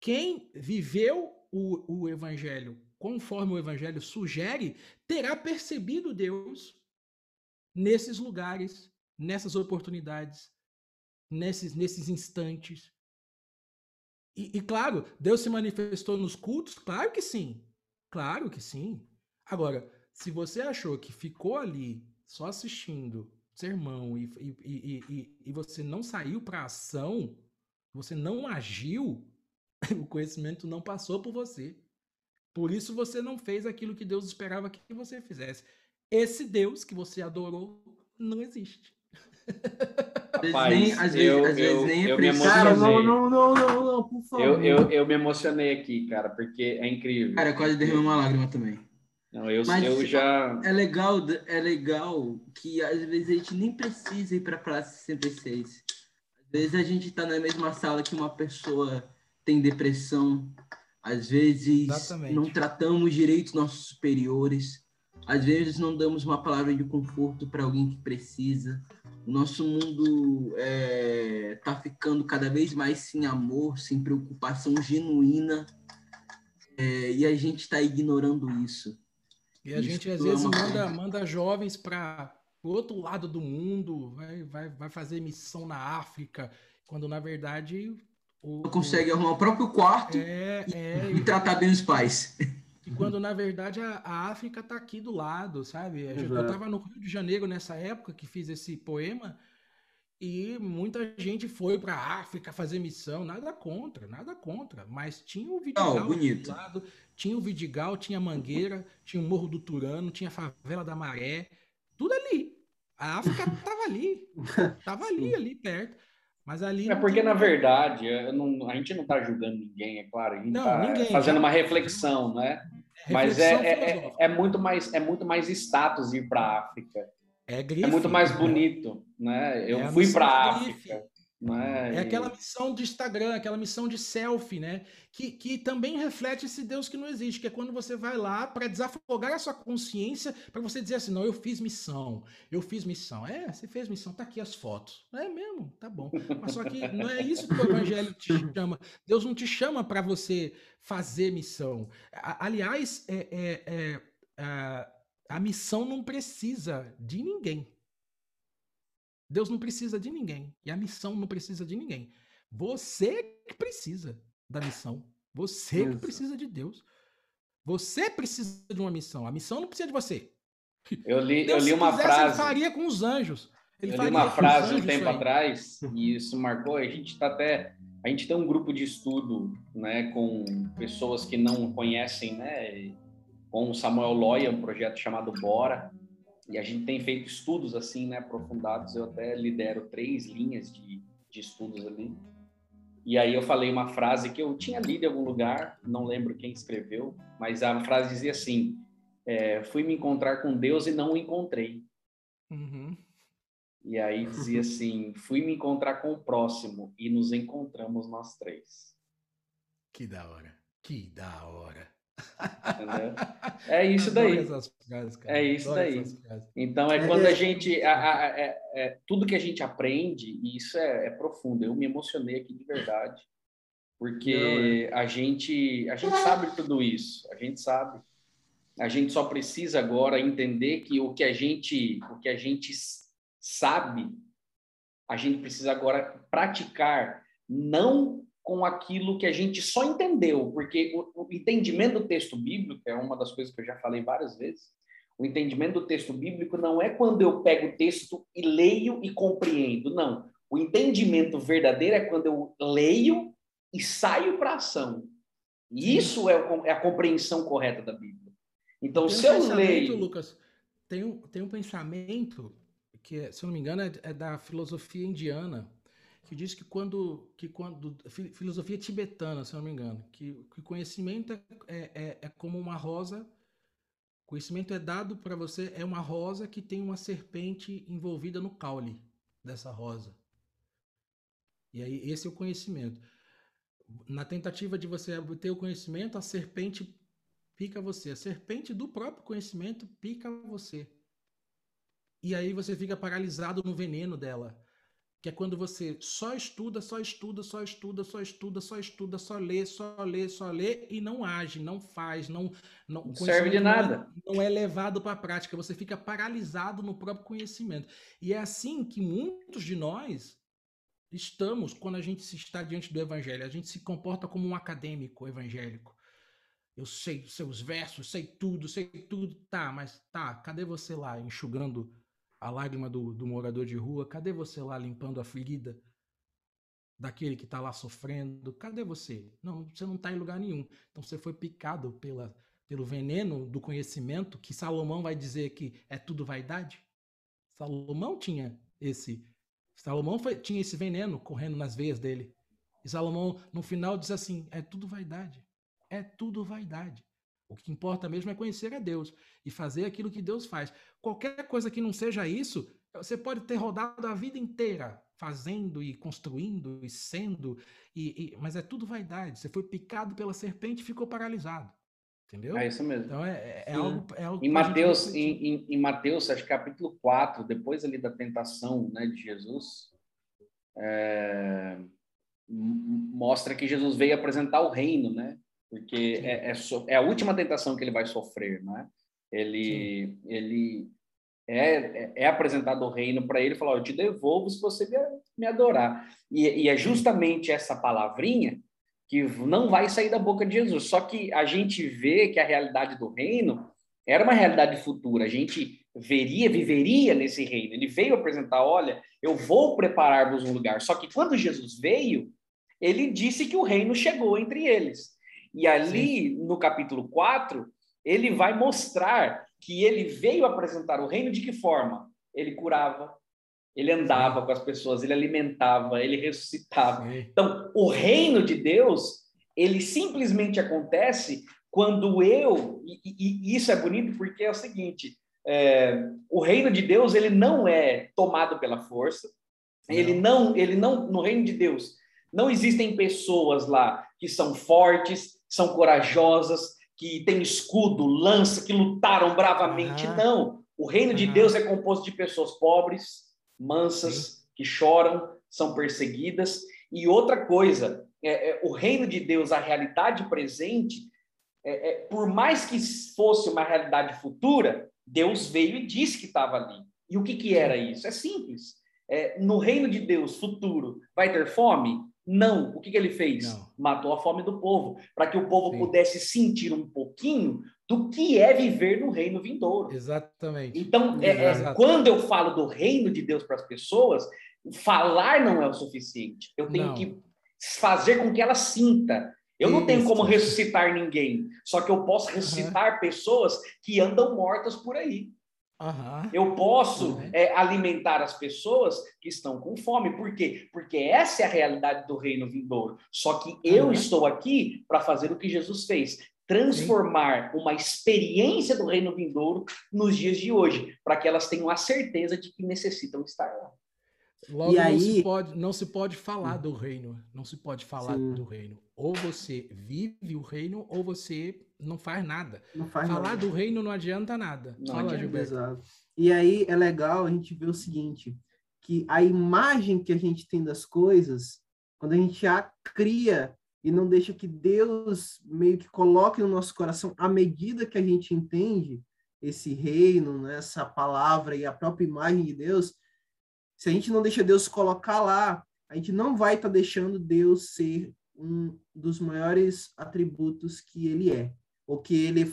Quem viveu o, o evangelho conforme o evangelho sugere, terá percebido Deus nesses lugares, nessas oportunidades, nesses, nesses instantes. E, e, claro, Deus se manifestou nos cultos? Claro que sim. Claro que sim. Agora, se você achou que ficou ali só assistindo sermão e, e, e, e você não saiu para ação, você não agiu, o conhecimento não passou por você. Por isso você não fez aquilo que Deus esperava que você fizesse. esse Deus que você adorou não existe. Rapaz, nem- às vezes- eu, às vezes eu- nem é eu me preciso. Cara, não, emocionei. não, não, não, não, por favor. Eu, eu, eu me emocionei aqui, cara, porque é incrível. Cara, quase derramei uma lágrima também. Não, eu, Mas- eu já. É legal, é legal que às vezes a gente nem precisa ir para a Praça 66. Às vezes a gente está na mesma sala que uma pessoa tem depressão. Às vezes Exatamente. não tratamos direito nossos superiores. Às vezes não damos uma palavra de conforto para alguém que precisa. O nosso mundo está ficando cada vez mais sem amor, sem preocupação genuína. É, e a gente está ignorando isso. E a Isso gente às é vezes manda, coisa. manda jovens para o outro lado do mundo, vai, vai, vai fazer missão na África, quando na verdade o, consegue arrumar o próprio quarto é, é, e tratar bem os pais. E quando na verdade a, a África está aqui do lado, sabe? Gente- Eu Exato. estava no Rio de Janeiro nessa época que fiz esse poema e muita gente foi para a África fazer missão, nada contra, nada contra, mas tinha o Vidigal bonito. do lado, tinha o Vidigal, tinha a Mangueira, tinha o Morro do Turano, tinha a Favela da Maré, tudo ali. A África tava ali, tava ali, ali perto. Mas ali É porque, tem- na verdade, não- a gente não está julgando ninguém, é claro. A gente Não, está ninguém, fazendo já- uma reflexão, né? Mas é, reflexão é, é, filosófica. é muito mais, é muito mais status ir para a África. É grife. É muito mais bonito, né? Eu É fui para a. África. Né? É aquela missão de Instagram, aquela missão de selfie, né? Que, que também reflete esse Deus que não existe, que é quando você vai lá para desafogar a sua consciência, para você dizer assim: não, eu fiz missão, eu fiz missão. É, você fez missão, tá aqui as fotos. É mesmo, tá bom. Mas só que não é isso que o Evangelho te chama. Deus não te chama para você fazer missão. Aliás, é, é- é, a, a missão não precisa de ninguém. Deus não precisa de ninguém. E a missão não precisa de ninguém. Você que precisa da missão. Você que Isso. precisa de Deus. Você precisa de uma missão. A missão não precisa de você. Eu li, eu Deus, li se uma quisesse, frase. Ele faria com os anjos. Ele eu li uma frase um tempo atrás e isso marcou. A gente está até, a gente tem um grupo de estudo, né, com pessoas que não conhecem, né, com o Samuel Loya, um projeto chamado Bora. E a gente tem feito estudos assim, né, aprofundados. Eu até lidero três linhas de, de estudos ali. E aí eu falei uma frase que eu tinha lido em algum lugar, não lembro quem escreveu, mas a frase dizia assim: é, fui me encontrar com Deus e não o encontrei. Uhum. E aí dizia assim: fui me encontrar com o próximo e nos encontramos nós três. Que da hora. Que da hora. Entendeu? É isso daí. essas frases, cara. É isso Adoro daí. Então é É, quando a é. gente. a- a- é- é- tudo que a gente aprende, e isso é, é profundo. Eu me emocionei aqui de verdade. Porque a gente, a gente sabe tudo isso, a gente sabe. A gente só precisa agora entender que o que a gente, o que a gente sabe, a gente precisa agora praticar, não com aquilo que a gente só entendeu, porque o, o entendimento do texto bíblico é uma das coisas que eu já falei várias vezes. O entendimento do texto bíblico não é quando eu pego o texto e leio e compreendo, não. O entendimento verdadeiro é quando eu leio e saio para ação. E isso é, é a compreensão correta da Bíblia. Então, Tem um se eu pensamento, leio. Lucas, tem um, tem um pensamento que, é, se eu não me engano, é, é da filosofia indiana, que diz que quando, que quando fi- filosofia tibetana, se não me engano, que, que conhecimento é, é, é- é como uma rosa, conhecimento é dado para você, é uma rosa que tem uma serpente envolvida no caule dessa rosa. E aí, esse é o conhecimento. Na tentativa de você obter o conhecimento, a serpente pica você. A serpente do próprio conhecimento pica você. E aí você fica paralisado no veneno dela. Que é quando você só estuda, só estuda, só estuda, só estuda, só estuda, só lê, só lê, só lê e não age, não faz, não, não, Não serve de não é- nada. Não é, levado para a prática, você fica paralisado no próprio conhecimento. E é assim que muitos de nós estamos quando a gente se está diante do evangelho. A gente se comporta como um acadêmico evangélico. Eu sei seus versos, sei tudo, sei tudo. Tá, mas tá, cadê você lá enxugando a lágrima do, do morador de rua? Cadê você lá limpando a ferida daquele que está lá sofrendo? Cadê você? Não, você não está em lugar nenhum. Então você foi picado pela, pelo veneno do conhecimento, que Salomão vai dizer que é tudo vaidade? Salomão tinha esse. Salomão foi, tinha esse veneno correndo nas veias dele. E Salomão, no final, diz assim: é tudo vaidade. É tudo vaidade. O que importa mesmo é conhecer a Deus e fazer aquilo que Deus faz. Qualquer coisa que não seja isso, você pode ter rodado a vida inteira fazendo e construindo e sendo, e, e, mas é tudo vaidade. Você foi picado pela serpente e ficou paralisado. Entendeu? É isso mesmo. Então é, é, é algo, é algo em Mateus, em, em, em, Mateus, acho que capítulo 4, depois ali da tentação né, de Jesus, é, mostra que Jesus veio apresentar o reino, né? Porque é, é, é, a última tentação que ele vai sofrer, né? Ele, ele é, é, é, apresentado o reino para ele, falar, eu te devolvo se você me, me adorar. E, e, é justamente essa palavrinha que não vai sair da boca de Jesus. Só que a gente vê que a realidade do reino era uma realidade futura. A gente veria, viveria nesse reino. Ele veio apresentar, olha, eu vou preparar-vos um lugar. Só que quando Jesus veio, ele disse que o reino chegou entre eles. E ali, Sim. no capítulo 4, ele vai mostrar que ele veio apresentar o reino de que forma? Ele curava, ele andava Sim. com as pessoas, ele alimentava, ele ressuscitava. Sim. Então, o reino de Deus, ele simplesmente acontece quando eu, e, e isso é bonito porque é o seguinte, é, o reino de Deus ele não é tomado pela força, não. ele não, ele não, no reino de Deus não existem pessoas lá que são fortes, são corajosas, que têm escudo, lança, que lutaram bravamente. Uhum. Não. O reino uhum. de Deus é composto de pessoas pobres, mansas, Sim. que choram, são perseguidas. E outra coisa, é, é, o reino de Deus, a realidade presente, é, é, por mais que fosse uma realidade futura, Deus veio e disse que estava ali. E o que, que era isso? É simples. É, no reino de Deus futuro, vai ter fome? Não. O que, que ele fez? Não. Matou a fome do povo, para que o povo Sim. pudesse sentir um pouquinho do que é viver no reino vindouro. Exatamente. Então, é, é, quando eu falo do reino de Deus para as pessoas, falar não é o suficiente. Eu tenho não. que fazer com que ela sinta. Eu não tenho como ressuscitar ninguém, só que eu posso ressuscitar uhum. pessoas que andam mortas por aí. Uhum. Eu posso uhum. é, alimentar as pessoas que estão com fome. Por quê? Porque essa é a realidade do reino vindouro. Só que eu uhum. estou aqui para fazer o que Jesus fez. Transformar Sim. uma experiência do reino vindouro nos dias de hoje, para que elas tenham a certeza de que necessitam estar lá. Logo, e não, aí... se pode, não se pode falar do reino. Não se pode falar Sim. do reino. Ou você vive o reino, ou você não faz nada. Não faz Falar nada. do reino não adianta nada. Não Fala, adianta. Exato. E aí é legal a gente ver o seguinte, que a imagem que a gente tem das coisas, quando a gente a cria e não deixa que Deus meio que coloque no nosso coração, à medida que a gente entende esse reino, né, essa palavra e a própria imagem de Deus, se a gente não deixa Deus colocar lá, a gente não vai estar tá deixando Deus ser um dos maiores atributos que ele é ou que ele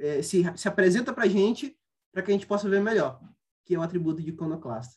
é, se, se apresenta para a gente para que a gente possa ver melhor, que é o atributo de iconoclasta.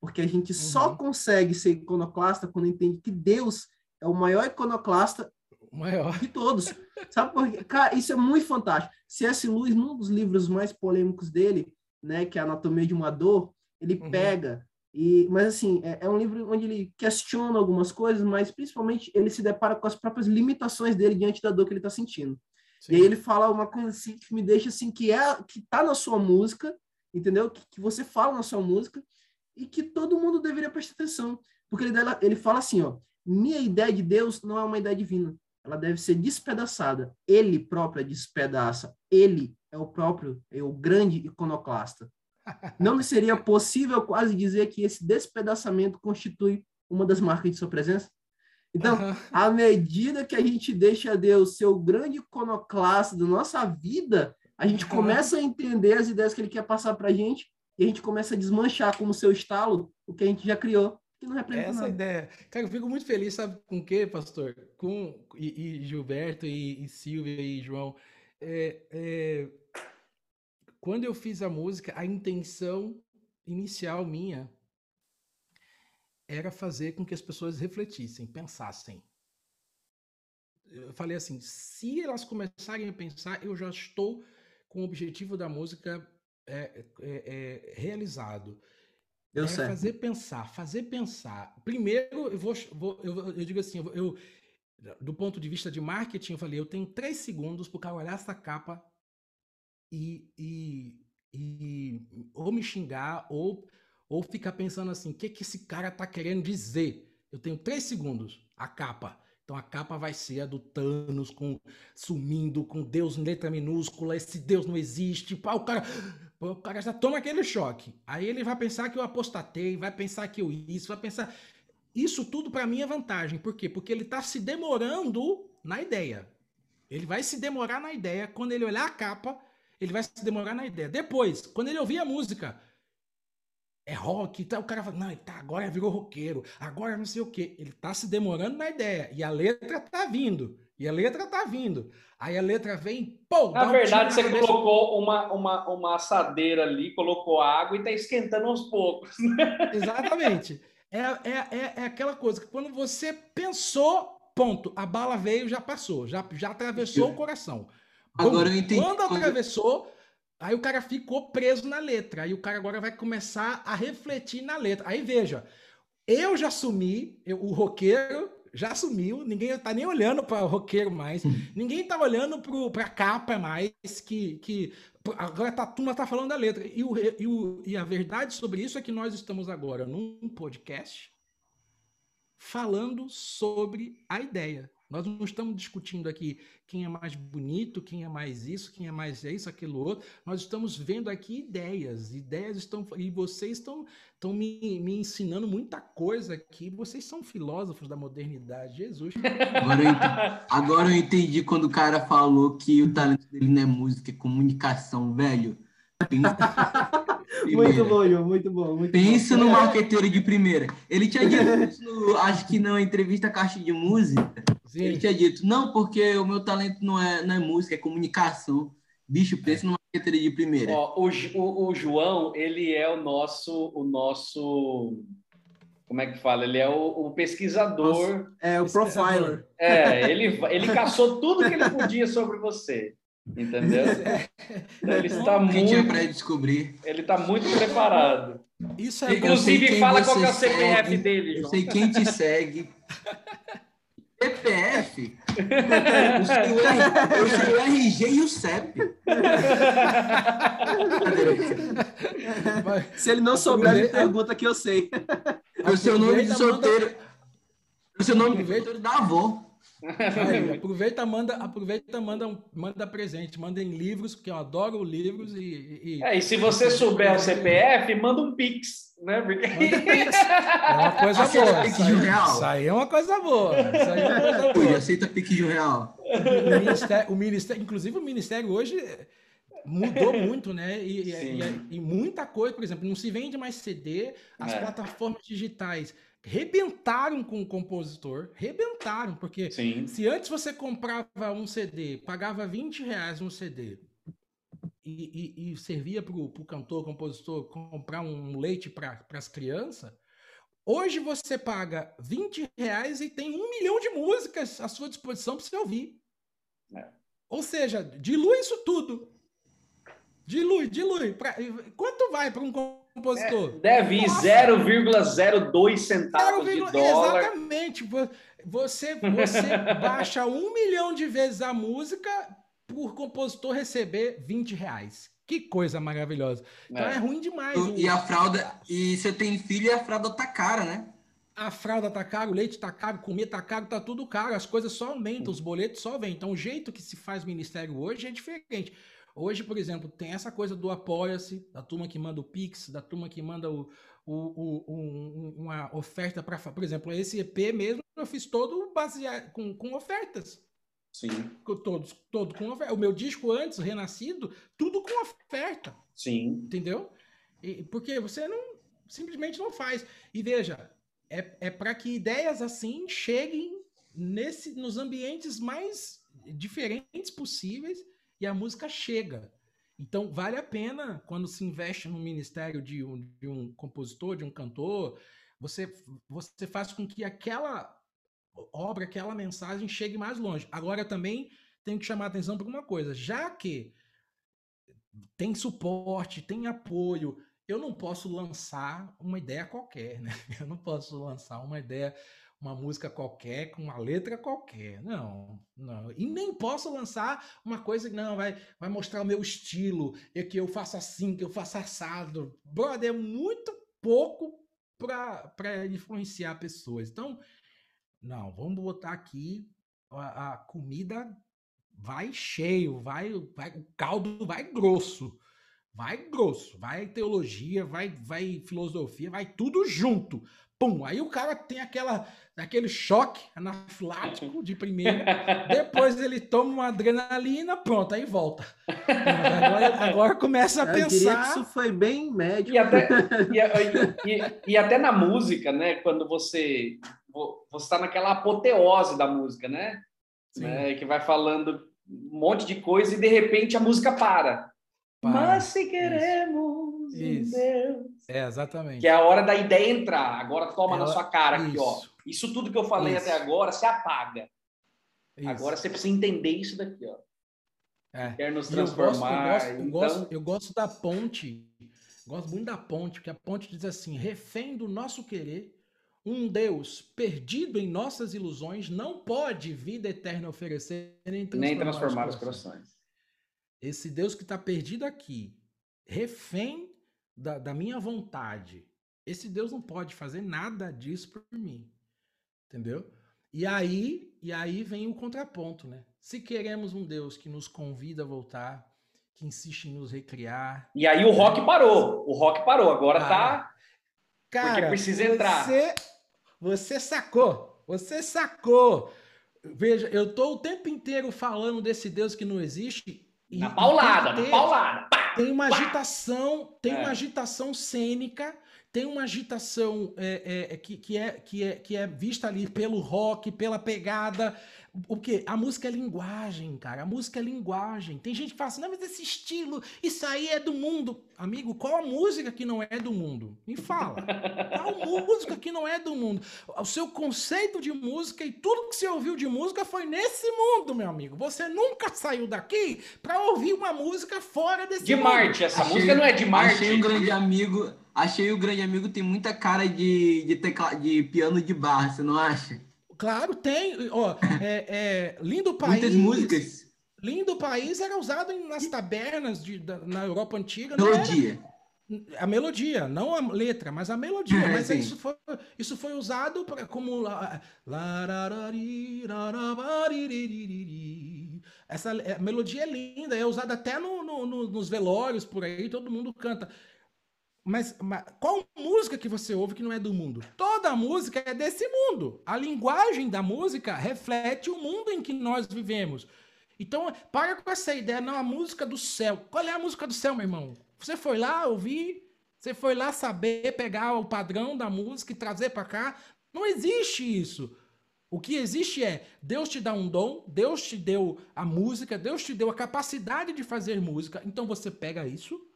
Porque a gente uhum. só consegue ser iconoclasta quando entende que Deus é o maior iconoclasta maior. de todos. Sabe por quê? Cara, isso é muito fantástico. C.S. Lewis, num dos livros mais polêmicos dele, né, que é Anatomia de uma Dor, ele uhum. pega e, mas assim, é, é, um livro onde ele questiona algumas coisas, mas principalmente ele se depara com as próprias limitações dele diante da dor que ele está sentindo. Sim. E aí ele fala uma coisa assim que me deixa assim, que é que tá na sua música, entendeu? Que, que você fala na sua música e que todo mundo deveria prestar atenção. Porque ele, ele fala assim, ó, minha ideia de Deus não é uma ideia divina. Ela deve ser despedaçada. Ele próprio despedaça. Ele é o próprio, é o grande iconoclasta. Não seria possível quase dizer que esse despedaçamento constitui uma das marcas de sua presença? Então, uhum. à medida que a gente deixa Deus ser o grande iconoclasta da nossa vida, a gente uhum. começa a entender as ideias que ele quer passar para a gente e a gente começa a desmanchar como seu estalo o que a gente já criou. Que não representa Essa nada. ideia. Cara, eu fico muito feliz, sabe com o quê, pastor? Com e, e Gilberto, e, e, Silvia, e João. É, é, quando eu fiz a música, a intenção inicial minha era fazer com que as pessoas refletissem, pensassem. eu falei assim, se elas começarem a pensar, eu já estou com o objetivo da música é, é, é realizado. Deu é certo. fazer pensar, fazer pensar. Primeiro, eu vou, vou eu, eu, digo assim, eu, do ponto de vista de marketing, eu falei, eu tenho três segundos para o cara olhar essa capa e, e, e ou me xingar ou, ou ficar pensando assim, o que, que esse cara tá querendo dizer? Eu tenho três segundos, a capa. Então a capa vai ser a do Thanos com sumindo com Deus em letra minúscula, esse Deus não existe. Pá, o cara, o cara já toma aquele choque. Aí ele vai pensar que eu apostatei, vai pensar que eu isso, vai pensar isso tudo para mim é vantagem. Por quê? Porque ele está se demorando na ideia. Ele vai se demorar na ideia. Quando ele olhar a capa, ele vai se demorar na ideia. Depois, quando ele ouvir a música, é rock, então o cara fala, não, tá, agora virou roqueiro, agora não sei o quê. Ele tá se demorando na ideia, e a letra tá vindo, e a letra tá vindo. Aí a letra vem, pô! Na verdade, um você cabeça. colocou uma, uma, uma assadeira ali, colocou água e tá esquentando aos poucos. Exatamente. É, é, é, é aquela coisa que quando você pensou, ponto, a bala veio, já passou, já, já atravessou o coração. Agora eu entendi. Quando atravessou, Aí o cara ficou preso na letra. Aí o cara agora vai começar a refletir na letra. Aí veja, eu já sumi, eu, o roqueiro já sumiu, ninguém tá nem olhando para o roqueiro mais, uhum. ninguém tá olhando para a capa mais, que, que agora tá, a turma tá falando da letra. E, o, e, o, e a verdade sobre isso é que nós estamos agora num podcast falando sobre a ideia. Nós não estamos discutindo aqui quem é mais bonito, quem é mais isso, quem é mais isso, aquilo outro. Nós estamos vendo aqui ideias. Ideias estão. E vocês estão, estão me, me ensinando muita coisa aqui. Vocês são filósofos da modernidade. Jesus. Agora eu, entendi, agora eu entendi quando o cara falou que o talento dele não é música, é comunicação, velho. Muito bom, João, muito bom. Muito Pensa bom. no marqueteiro de primeira. Ele tinha dito, no, acho que na entrevista Caixa de Música, Sim. ele tinha dito, não, porque o meu talento não é, não é música, é comunicação. Bicho, pensa no marqueteiro de primeira. Ó, o, o, o, João, ele é o nosso, o nosso, como é que fala? Ele é o, o pesquisador. Nossa, é, o profiler. É, ele, ele caçou tudo que ele podia sobre você. Entendeu? Então, ele está muito para descobrir. Ele está muito preparado. Isso é Inclusive, fala qual é o CPF segue, dele, João. Eu sei quem te segue. CPF? eu sei o RG e o CEP. Se ele não souber, ele pergunta que eu sei. O seu nome de solteiro. O seu nome de solteiro da avó. Aí, aproveita, manda, aproveita, manda, manda presente, manda em livros, porque eu adoro livros e. E, é, e se você souber o CPF, manda um Pix, né? Porque... Pix. É uma coisa boa. Pix de um real. Isso aí é uma coisa boa. Isso aí é uma coisa boa. aceita Pix de um real. O ministério, o ministério, inclusive o Ministério hoje mudou muito, né? E, e, e, muita coisa, por exemplo, não se vende mais CD, as é. plataformas digitais rebentaram com o compositor, rebentaram, porque Sim. se antes você comprava um CD, pagava 20 reais um CD e, e, e servia para o cantor, compositor comprar um leite para as crianças, hoje você paga 20 reais e tem um milhão de músicas à sua disposição para você ouvir. É. Ou seja, dilui isso tudo. Dilui, dilui. Pra, quanto vai para um compositor? É, deve ir 0,02 centavos 0, de dólar. Exatamente. Você, você baixa um milhão de vezes a música por compositor receber 20 reais. Que coisa maravilhosa. Então é, é ruim demais. E a fralda, e você tem filho e a fralda tá cara, né? A fralda tá caro, o leite tá caro, comida tá caro, tá tudo caro. As coisas só aumentam, os boletos só vêm. Então o jeito que se faz ministério hoje é diferente. Hoje, por exemplo, tem essa coisa do apoia-se, da turma que manda o Pix, da turma que manda o, o, o um, uma oferta para. Por exemplo, esse EP mesmo eu fiz todo baseado com, com ofertas. Sim. Todos, todo com oferta. O meu disco antes, Renascido, tudo com oferta. Sim. Entendeu? E, porque você não simplesmente não faz. E veja, é, é para que ideias assim cheguem nesse, nos ambientes mais diferentes possíveis e a música chega. Então, vale a pena, quando se investe no ministério de um, de um compositor, de um cantor, você, você faz com que aquela obra, aquela mensagem chegue mais longe. Agora também tenho que chamar a atenção para uma coisa, já que tem suporte, tem apoio, eu não posso lançar uma ideia qualquer, né? Eu não posso lançar uma ideia, uma música qualquer, com uma letra qualquer. Não, não. E nem posso lançar uma coisa que não vai, vai mostrar o meu estilo, e que eu faço assim, que eu faço assado. Brother, é muito pouco para influenciar pessoas. Então, não, vamos botar aqui a, a comida vai cheio, vai, vai, o caldo vai grosso. Vai grosso, vai teologia, vai, vai filosofia, vai tudo junto. Pum, aí o cara tem aquela, aquele choque anafilático de primeiro, depois ele toma uma adrenalina, pronto, aí volta. Agora, agora começa a Eu pensar. Diria que isso foi bem médio. E até, e, e, e até na música, né? Quando você você está naquela apoteose da música, né? né? Que vai falando um monte de coisa e de repente a música para. para. Mas se queremos Isso. Deus. É, exatamente. Que é a hora da ideia entrar. Agora toma Ela... na sua cara aqui, isso. ó. Isso tudo que eu falei isso. até agora, se apaga. Isso. Agora você precisa entender isso daqui, ó. É. Quer nos transformar. Eu gosto, eu, gosto, então... eu, gosto, eu gosto da ponte. Gosto muito da ponte, porque a ponte diz assim: refém do nosso querer, um Deus perdido em nossas ilusões não pode vida eterna oferecer nem transformar, nem transformar os, corações. Esse Deus que está perdido aqui, refém da, da minha vontade, esse Deus não pode fazer nada disso por mim. Entendeu? E aí, e aí vem o contraponto, né? Se queremos um Deus que nos convida a voltar, que insiste em nos recriar. E aí o rock parou. O rock parou. Agora ah, tá. Cara, porque precisa entrar. Você, você sacou. Você sacou. Veja, eu tô o tempo inteiro falando desse Deus que não existe. Na paulada, na paulada. Tem uma agitação, tem é. uma agitação cênica, tem uma agitação é, é, que, que, é, que, é, que é vista ali pelo rock, pela pegada. O que? A música é linguagem, cara. A música é linguagem. Tem gente que fala assim, não, mas esse estilo, isso aí é do mundo. Amigo, qual a música que não é do mundo? Me fala. qual música que não é do mundo? O seu conceito de música e tudo que você ouviu de música foi nesse mundo, meu amigo. Você nunca saiu daqui para ouvir uma música fora desse de mundo. De Marte, essa achei, música não é de Marte. Achei um grande amigo, achei o grande amigo tem muita cara de, de, tecla, de piano de barra, você não acha? Claro, tem. Ó, é, é, Lindo País. Muitas músicas. Lindo País era usado nas tabernas de, da, na Europa Antiga. Melodia. A melodia, não a letra, mas a melodia. É, mas isso foi, isso foi usado pra, como. Essa melodia é linda, é usada até no, no, no, nos velórios por aí, todo mundo canta. Mas, mas, qual música que você ouve que não é do mundo? Toda música é desse mundo. A linguagem da música reflete o mundo em que nós vivemos. Então, para com essa ideia, não, a música do céu. Qual é a música do céu, meu irmão? Você foi lá ouvir, você foi lá saber pegar o padrão da música e trazer para cá. Não existe isso. O que existe é Deus te dá um dom, Deus te deu a música, Deus te deu a capacidade de fazer música. Então você pega isso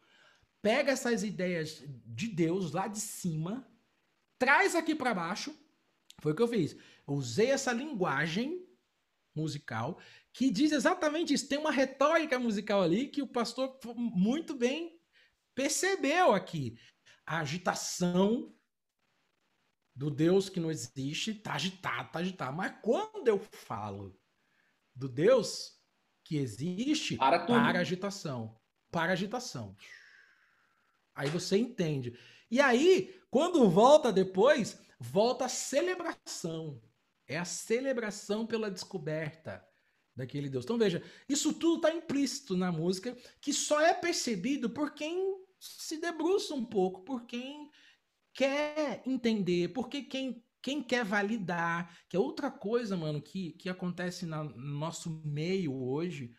pega essas ideias de Deus lá de cima, traz aqui para baixo. Foi o que eu fiz. Eu usei essa linguagem musical que diz exatamente isso. Tem uma retórica musical ali que o pastor muito bem percebeu aqui. A agitação do Deus que não existe tá agitado, tá agitado. Mas quando eu falo do Deus que existe, para, para agitação. Para agitação. Aí você entende. E aí, quando volta depois, volta a celebração. É a celebração pela descoberta daquele Deus. Então veja, isso tudo está implícito na música, que só é percebido por quem se debruça um pouco, por quem quer entender, porque quem quem quer validar, que é outra coisa, mano, que, que acontece na, no nosso meio hoje,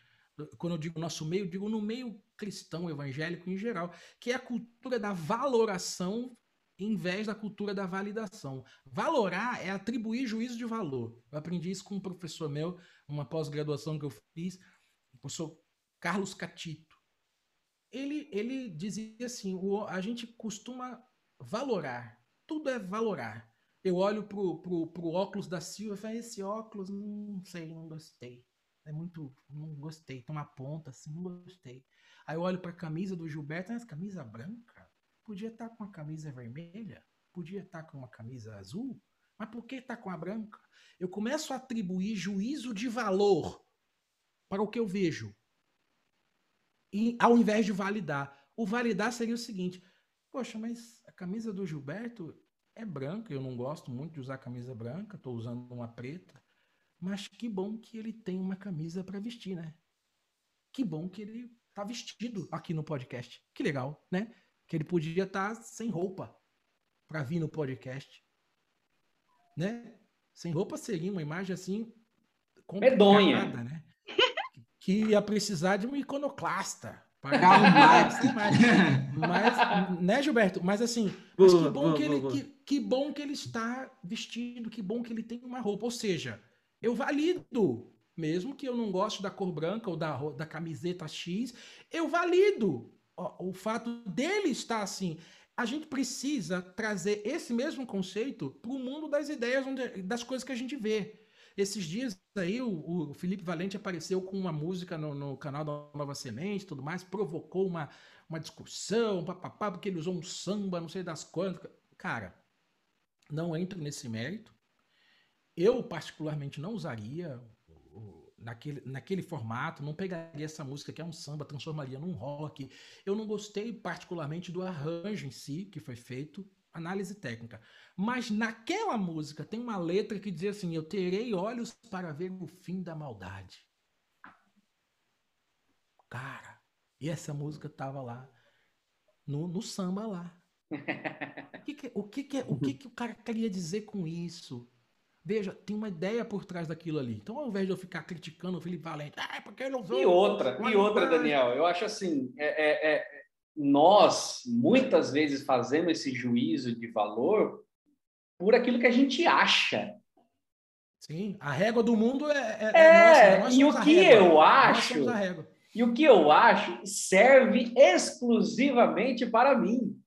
quando eu digo nosso meio, digo no meio cristão, evangélico em geral, que é a cultura da valoração em vez da cultura da validação. Valorar é atribuir juízo de valor. Eu aprendi isso com um professor meu, uma pós-graduação que eu fiz, o professor Carlos Catito. Ele, ele dizia assim: o, a gente costuma valorar, tudo é valorar. eu olho pro, pro, pro óculos da Silva e falo, esse óculos, não sei, não gostei. É muito, não gostei, tem uma ponta assim, não gostei. Aí eu olho pra camisa do Gilberto, mas camisa branca? Podia estar tá com a camisa vermelha, podia estar tá com uma camisa azul, mas por que tá com a branca? Eu começo a atribuir juízo de valor para o que eu vejo. E, ao invés de validar. O validar seria o seguinte: poxa, mas a camisa do Gilberto é branca, eu não gosto muito de usar camisa branca, estou usando uma preta. Mas que bom que ele tem uma camisa para vestir, né? Que bom que ele tá vestido aqui no podcast. Que legal, né? Que ele podia estar tá sem roupa para vir no podcast. Né? Sem roupa seria uma imagem assim medonha, né? Que ia precisar de um iconoclasta. Mas, mas, né, Gilberto? Mas assim, mas que, bom que, ele, que, que bom que ele está vestido, que bom que ele tem uma roupa. Ou seja, eu valido mesmo que eu não goste da cor branca ou da, da camiseta X, eu valido o, o fato dele estar assim. A gente precisa trazer esse mesmo conceito para o mundo das ideias, onde, das coisas que a gente vê. Esses dias aí o, o Felipe Valente apareceu com uma música no, no, canal da Nova Semente tudo mais, provocou uma, uma discussão, papapá, porque ele usou um samba, não sei das quantas. Cara, não entro nesse mérito. Eu, particularmente, não usaria naquele, naquele formato, não pegaria essa música que é um samba, transformaria num rock. Eu não gostei particularmente do arranjo em si que foi feito, análise técnica. Mas naquela música tem uma letra que diz assim: Eu terei olhos para ver o fim da maldade. Cara, e essa música tava lá no, no samba lá. O que, que, o, que, que, o que, que o cara queria dizer com isso? Veja, tem uma ideia por trás daquilo ali. Então, ao invés de eu ficar criticando o Felipe Valente, ah, porque ele usou. E outra, e outra, Daniel, eu acho assim, é, é, é, nós muitas vezes fazemos esse juízo de valor por aquilo que a gente acha. Sim, a régua do mundo é. É, é nossa, e o que eu acho. E o que eu acho serve exclusivamente para mim.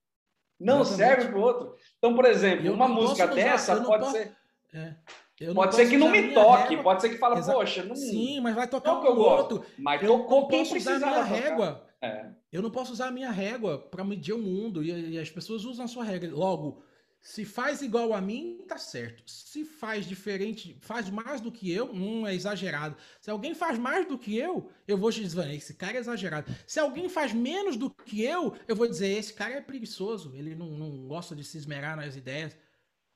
Não Exatamente. serve para o outro. Então, por exemplo, uma música usar, dessa pode posso... ser. É. Pode ser que não me toque, régua. pode ser que fale, poxa, não. Sim, mas vai tocar o outro. Mas eu tocou quem precisar minha régua. É. Eu não posso usar a minha régua para medir o mundo e, e, as pessoas usam a sua régua. Logo, se faz igual a mim, tá certo. Se faz diferente, faz mais do que eu, hum, é exagerado. Se alguém faz mais do que eu, eu vou dizer, esse cara é exagerado. Se alguém faz menos do que eu, eu vou dizer, esse cara é preguiçoso, ele não, não gosta de se esmerar nas ideias.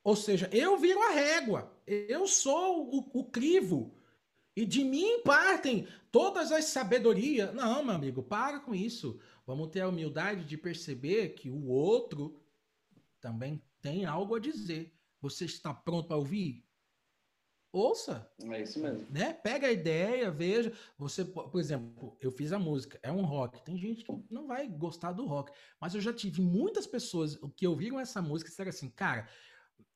Ou seja, eu viro a régua, eu sou o, o crivo. E de mim partem todas as sabedorias. Não, meu amigo, para com isso. Vamos ter a humildade de perceber que o outro também tem algo a dizer. Você está pronto para ouvir? Ouça. É isso mesmo. Né? Pega a ideia, veja. Você, por exemplo, eu fiz a música, é um rock. Tem gente que não vai gostar do rock, mas eu já tive muitas pessoas que ouviram essa música e disseram assim, cara,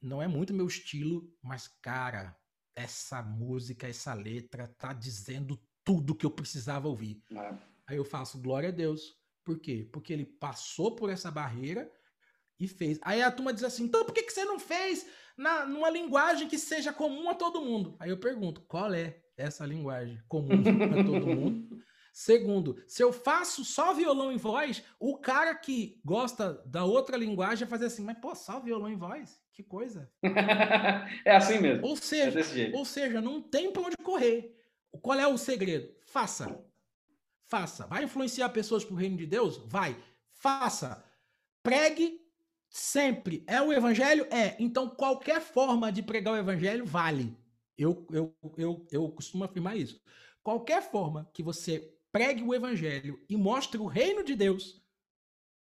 não é muito meu estilo, mas, cara, essa música, essa letra tá dizendo tudo que eu precisava ouvir. É. Aí eu faço glória a Deus. Por quê? Porque ele passou por essa barreira e fez. Aí a turma diz assim: então por que, que você não fez na, numa linguagem que seja comum a todo mundo? Aí eu pergunto: qual é essa linguagem comum a todo mundo? Segundo, se eu faço só violão e voz, o cara que gosta da outra linguagem vai fazer assim, mas pô, só violão e voz? Que coisa. é assim mesmo. Ou seja, é ou seja, não tem pra onde correr. Qual é o segredo? Faça. Faça. Vai influenciar pessoas pro reino de Deus? Vai. Faça. Pregue sempre. É o evangelho? É. Então qualquer forma de pregar o evangelho vale. Eu, eu, eu, eu costumo afirmar isso. Qualquer forma que você pregue o evangelho e mostre o reino de Deus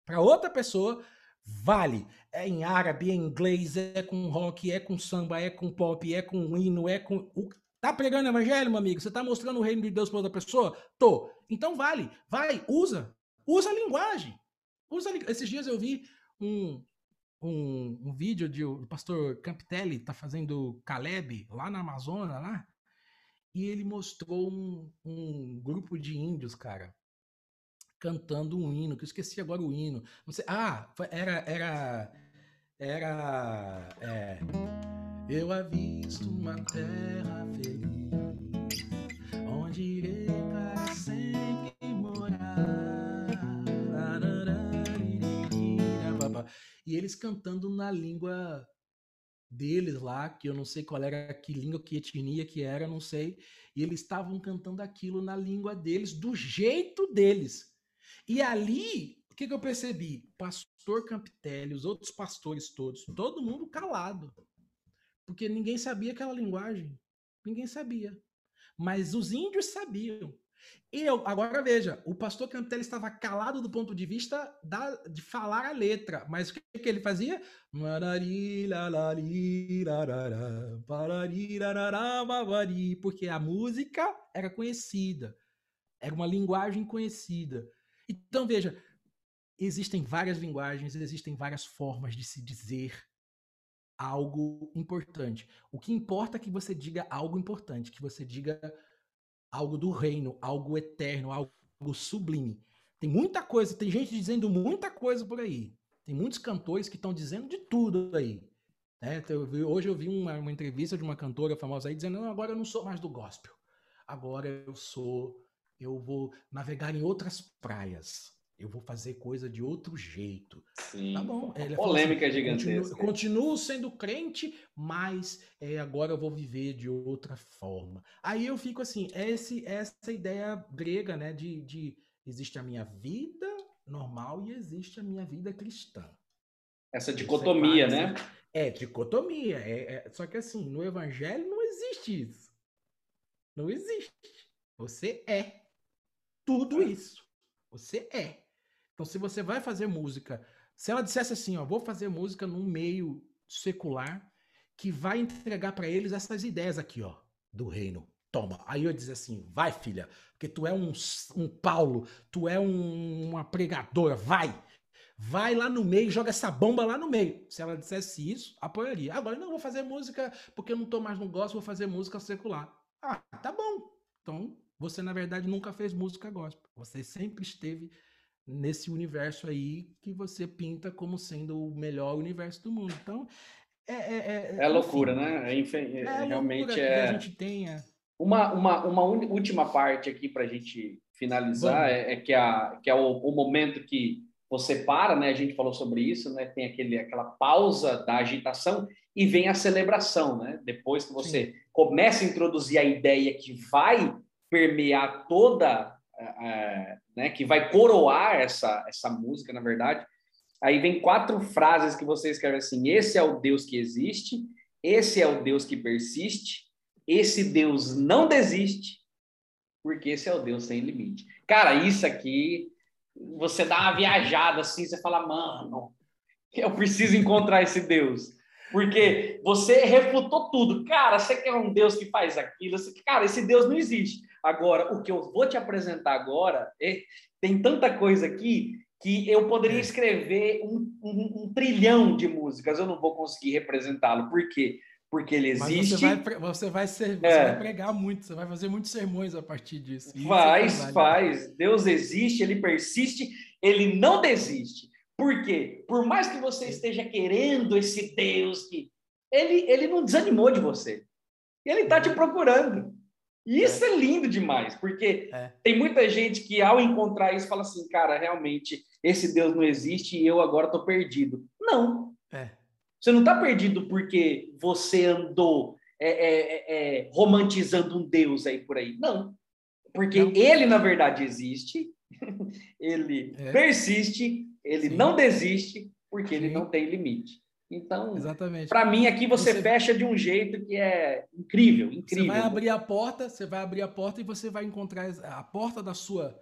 para outra pessoa, vale. É em árabe, é em inglês, é com rock, é com samba, é com pop, é com hino, é com. Tá pregando evangelho, meu amigo? Você tá mostrando o reino de Deus para outra pessoa? Tô. Então vale. Vai, usa. Usa a linguagem. Usa a... Esses dias eu vi um, um, um vídeo de o pastor Campitelli tá fazendo Caleb lá na Amazônia, lá e ele mostrou um, um grupo de índios, cara, cantando um hino, que eu esqueci agora o hino. Não sei, ah, era. Era. Era. É, eu avisto uma terra feliz, onde irei para sempre morar. E eles cantando na língua deles lá, que eu não sei qual era, que língua, que etnia que era, não sei. E eles estavam cantando aquilo na língua deles, do jeito deles. E ali, o que, que eu percebi? Pastor Campitelli, os outros pastores todos, todo mundo calado. Porque ninguém sabia aquela linguagem. Ninguém sabia. Mas os índios sabiam. Eu, agora veja, o pastor Campitelli estava calado do ponto de vista da, de falar a letra, mas o que, que ele fazia? Porque a música era conhecida, era uma linguagem conhecida. Então veja, existem várias linguagens, existem várias formas de se dizer algo importante. O que importa é que você diga algo importante, que você diga algo do reino, algo eterno, algo sublime. Tem muita coisa, tem gente dizendo muita coisa por aí. Tem muitos cantores que estão dizendo de tudo aí. Né? hoje eu vi uma, uma, entrevista de uma cantora famosa aí dizendo: agora eu não sou mais do gospel. Agora eu sou, eu vou navegar em outras praias. Eu vou fazer coisa de outro jeito. Sim. Tá bom. Ele polêmica assim, gigantesca. Continuo, continuo, sendo crente, mas é, agora eu vou viver de outra forma. Aí eu fico assim, esse, essa ideia grega, né? De, de existe a minha vida normal e existe a minha vida cristã. Essa dicotomia, é né? É, dicotomia. É, é, só que assim, no evangelho não existe isso. Não existe. Você é tudo é. isso. Você é. Então, se você vai fazer música, se ela dissesse assim, ó, vou fazer música num meio secular que vai entregar para eles essas ideias aqui, ó, do reino. Toma. Aí eu dizer assim, vai, filha, porque tu é um, um Paulo, tu é um, uma pregadora, vai. Vai lá no meio, joga essa bomba lá no meio. Se ela dissesse isso, apoiaria. Agora, não, vou fazer música porque eu não tô mais no gospel, vou fazer música secular. Ah, tá bom. Então, você, na verdade, nunca fez música gospel. Você sempre esteve nesse universo aí que você pinta como sendo o melhor universo do mundo. Então, é. É, é, é loucura, enfim, né? É, infe... é, é realmente é. a gente tenha. Uma, uma, uma última parte aqui para a gente finalizar é, é, que, a, que é o, o, momento que você para, né? A gente falou sobre isso, né? Tem aquele, aquela pausa da agitação e vem a celebração, né? Depois que você Sim. começa a introduzir a ideia que vai permear toda é, né, que vai coroar essa, essa música, na verdade. Aí vem quatro frases que você escreve assim: esse é o Deus que existe, esse é o Deus que persiste, esse Deus não desiste, porque esse é o Deus sem limite. Cara, isso aqui, você dá uma viajada assim, você fala, mano, eu preciso encontrar esse Deus. Porque você refutou tudo. Cara, você quer um Deus que faz aquilo? Você... Cara, esse Deus não existe. Agora, o que eu vou te apresentar agora, é... tem tanta coisa aqui que eu poderia é. escrever um, um, um trilhão de músicas, eu não vou conseguir representá-lo. Por quê? Porque ele existe. Você vai, você vai, ser, você é. vai pregar muito, você vai fazer muitos sermões a partir disso. faz, é faz. Deus existe, ele persiste, ele não desiste. Por quê? Por mais que você esteja querendo esse Deus que. Ele, ele não desanimou de você. Ele está te uhum. procurando. E isso é, é lindo demais, porque é. tem muita gente que, ao encontrar isso, fala assim: cara, realmente, esse Deus não existe e eu agora estou perdido. Não. É. Você não está perdido porque você andou é, é, é, romantizando um Deus aí por aí. Não. Porque não. ele, na verdade, existe, ele persiste, ele Sim. não desiste porque Sim. ele não tem limite. Então, para mim aqui você, você, fecha de um jeito que é incrível, incrível. Você vai abrir a porta, você vai abrir a porta e você vai encontrar a porta da sua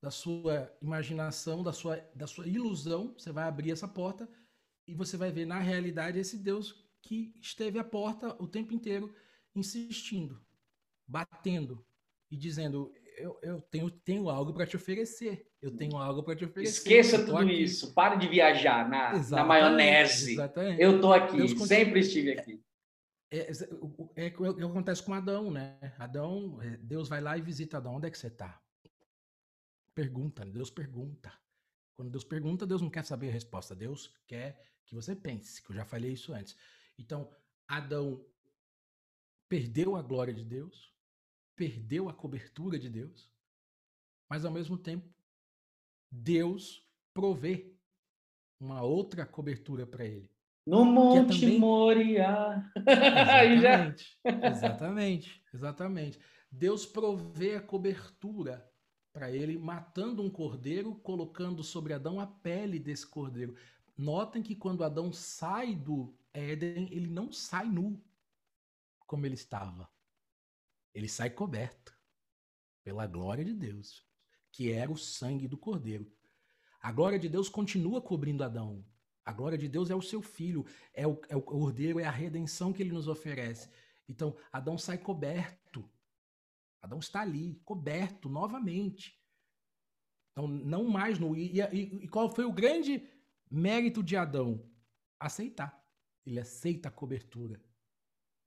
da sua imaginação, da sua da sua ilusão, você vai abrir essa porta e você vai ver na realidade esse Deus que esteve à porta o tempo inteiro insistindo, batendo e dizendo: eu, eu tenho, tenho algo para te oferecer. Eu tenho algo para te oferecer. Esqueça tudo aqui. isso. Pare de viajar na, na maionese. Exatamente. Eu estou aqui, Deus sempre estive aqui. É, é, é, é, é, o que acontece com Adão, né? Adão, é, Deus vai lá e visita Adão. Onde é que você está? Pergunta, Deus pergunta. Quando Deus pergunta, Deus não quer saber a resposta. Deus quer que você pense, que eu já falei isso antes. Então, Adão perdeu a glória de Deus, perdeu a cobertura de Deus, mas ao mesmo tempo, Deus provê uma outra cobertura para ele. No é Monte também- Moriá. Exatamente, exatamente, exatamente. Deus provê a cobertura para ele, matando um cordeiro, colocando sobre Adão a pele desse cordeiro. Notem que quando Adão sai do Éden, ele não sai nu como ele estava. Ele sai coberto pela glória de Deus, que era o sangue do cordeiro. A glória de Deus continua cobrindo Adão. A glória de Deus é o seu filho, é o, é o cordeiro, é a redenção que ele nos oferece. Então, Adão sai coberto. Adão está ali, coberto novamente. Então, não mais nu. E, e- e qual foi o grande mérito de Adão? Aceitar. Ele aceita a cobertura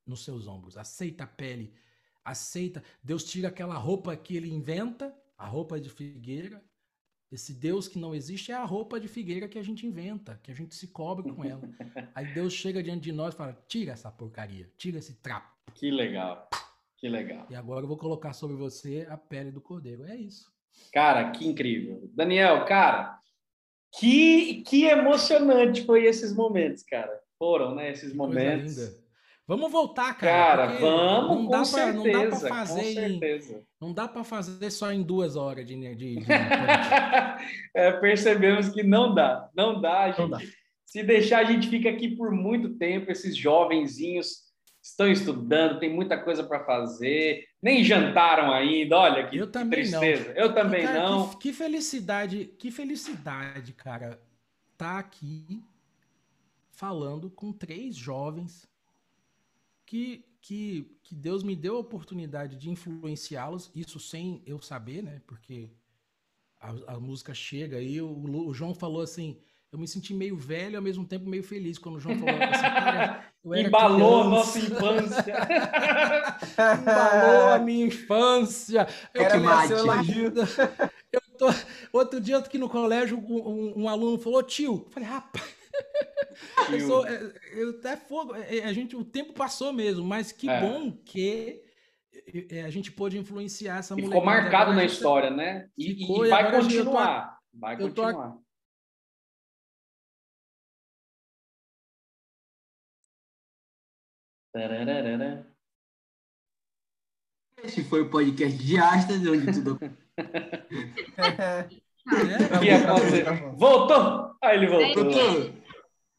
nos seus ombros, aceita a pele, aceita. Deus tira aquela roupa que ele inventa, a roupa de figueira. Esse Deus que não existe é a roupa de figueira que a gente inventa, que a gente se cobre com ela. Aí Deus chega diante de nós e fala: tira essa porcaria, tira esse trapo. Que legal. Que legal. E agora eu vou colocar sobre você a pele do cordeiro. É isso. Cara, que incrível. Daniel, cara, que, que emocionante foi esses momentos, cara. Foram, né? Esses Que momentos. Vamos voltar, cara. Cara, vamos, não com dá pra, certeza. não dá pra com fazer em, certeza. não dá para fazer só em duas horas de, de, de podcast. É, percebemos que não dá, não dá, gente. Não dá. Se deixar, a gente fica aqui por muito tempo. Esses jovenzinhos estão estudando, tem muita coisa para fazer, nem jantaram ainda. Olha que, Eu também não. tristeza. Eu também cara, não. Que, que felicidade, que felicidade, cara, tá aqui falando com três jovens que, que, que Deus me deu a oportunidade de influenciá-los, isso sem eu saber, né? Porque a, a música chega aí, o, o João falou assim, eu me senti meio velho e ao mesmo tempo meio feliz quando o João falou assim, cara, eu era Embalou a criança. nossa infância. Embalou a minha infância. Eu Era comecei mate. a ajuda. Eu tô... Outro dia aqui no colégio, um, um- um aluno falou, tio. Eu falei, rapaz, eu, sou, é, eu até fogo. é, é, A gente, o tempo passou mesmo, mas que É. bom que é, a gente pôde influenciar essa E molecada. ficou marcado Agora na história, né? E, Ficou, e vai eu tô- continuar. Vai eu tô- continuar. Tararara. Esse foi o podcast de Astas, onde tudo É, aconteceu? Voltou! Aí ele voltou. Doutor,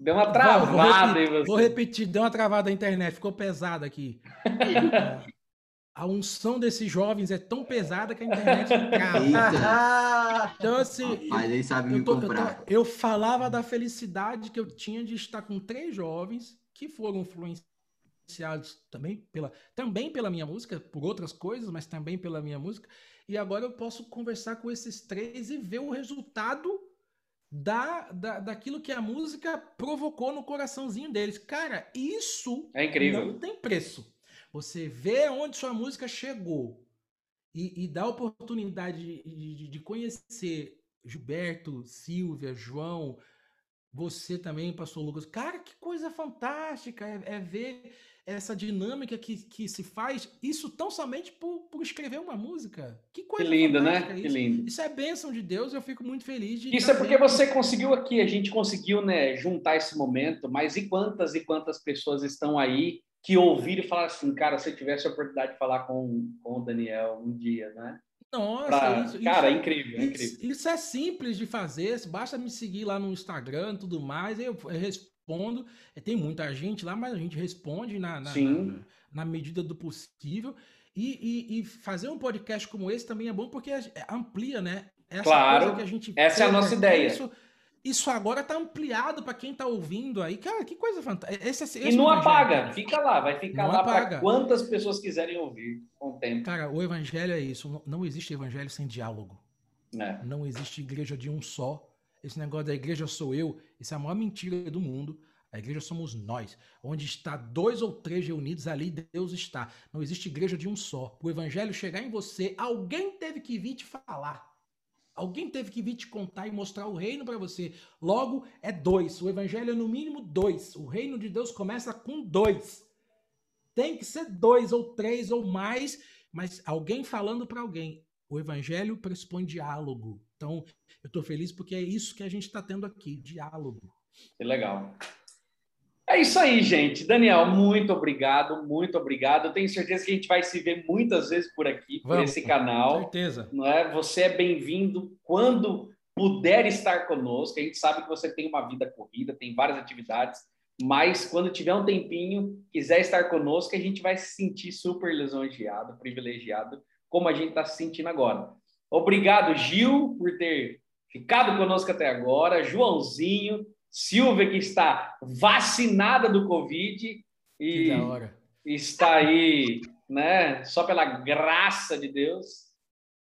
Deu uma travada em vou, repetir, você. vou repetir, deu uma travada na internet, ficou pesado aqui. É, a unção desses jovens é tão pesada que a internet trava. Eita, Então, assim, mas ele sabe me eu, tô- eu tô- comprar. eu falava da felicidade que eu tinha de estar com três jovens que foram influenciados também pela, também pela minha música, por outras coisas, mas também pela minha música. E agora eu posso conversar com esses três e ver o resultado da, da, daquilo que a música provocou no coraçãozinho deles. Cara, isso É incrível. não tem preço. Você vê onde sua música chegou e, e dá a oportunidade de, de- de conhecer Gilberto, Silvia, João, você também, Pastor Lucas. Cara, que coisa fantástica é, é ver essa dinâmica que, que se faz, isso tão somente por, por escrever uma música. Que Que coisa lindo, né? fantástica Que isso. lindo. Isso é bênção de Deus, eu fico muito feliz de Isso é porque vendo você conseguiu aqui, a gente conseguiu, né, juntar esse momento, mas e quantas e quantas pessoas estão aí que ouviram e falaram assim, cara, se eu tivesse a oportunidade de falar com, com o Daniel um dia, né? Nossa, Pra- isso, cara, isso- incrível, é incrível. Isso, isso é simples de fazer, basta me seguir lá no Instagram e tudo mais, eu, eu respondo. É, Tem muita gente lá, mas a gente responde na, na, na- na medida do possível. E, e- e fazer um podcast como esse também é bom porque a- amplia, né? Essa Claro, que a gente essa é a nossa aqui, ideia. Isso, isso agora tá ampliado para quem tá ouvindo aí. Cara, que coisa fantástica. Esse, esse E não apaga, cara. fica lá, vai ficar Não lá para quantas pessoas quiserem ouvir com o tempo. Cara, o evangelho é isso. Não, existe evangelho sem diálogo. né? Não existe igreja de um só. Esse negócio da igreja sou eu, isso é a maior mentira do mundo. A igreja somos nós. Onde está dois ou três reunidos, ali Deus está. Não existe igreja de um só. O evangelho chegar em você, alguém teve que vir te falar. Alguém teve que vir te contar e mostrar o reino para você. Logo, é dois. O evangelho é no mínimo dois. O reino de Deus começa com dois. tem que ser dois ou três ou mais, mas alguém falando para alguém. O evangelho pressupõe diálogo. Então, eu estou feliz porque é isso que a gente está tendo aqui, diálogo. Que legal. É isso aí, gente. Daniel, muito obrigado, muito obrigado. Eu tenho certeza que a gente vai se ver muitas vezes por aqui, por Vamos, esse canal. Com certeza. Não é? Você é bem-vindo quando puder estar conosco. A gente sabe que você tem uma vida corrida, tem várias atividades, mas quando tiver um tempinho, quiser estar conosco, a gente vai se sentir super lisonjeado, privilegiado, como a gente está se sentindo agora. Obrigado, Gil, por ter ficado conosco até agora. Joãozinho, Silvia, que está vacinada do Covid e está aí, né, só pela graça de Deus.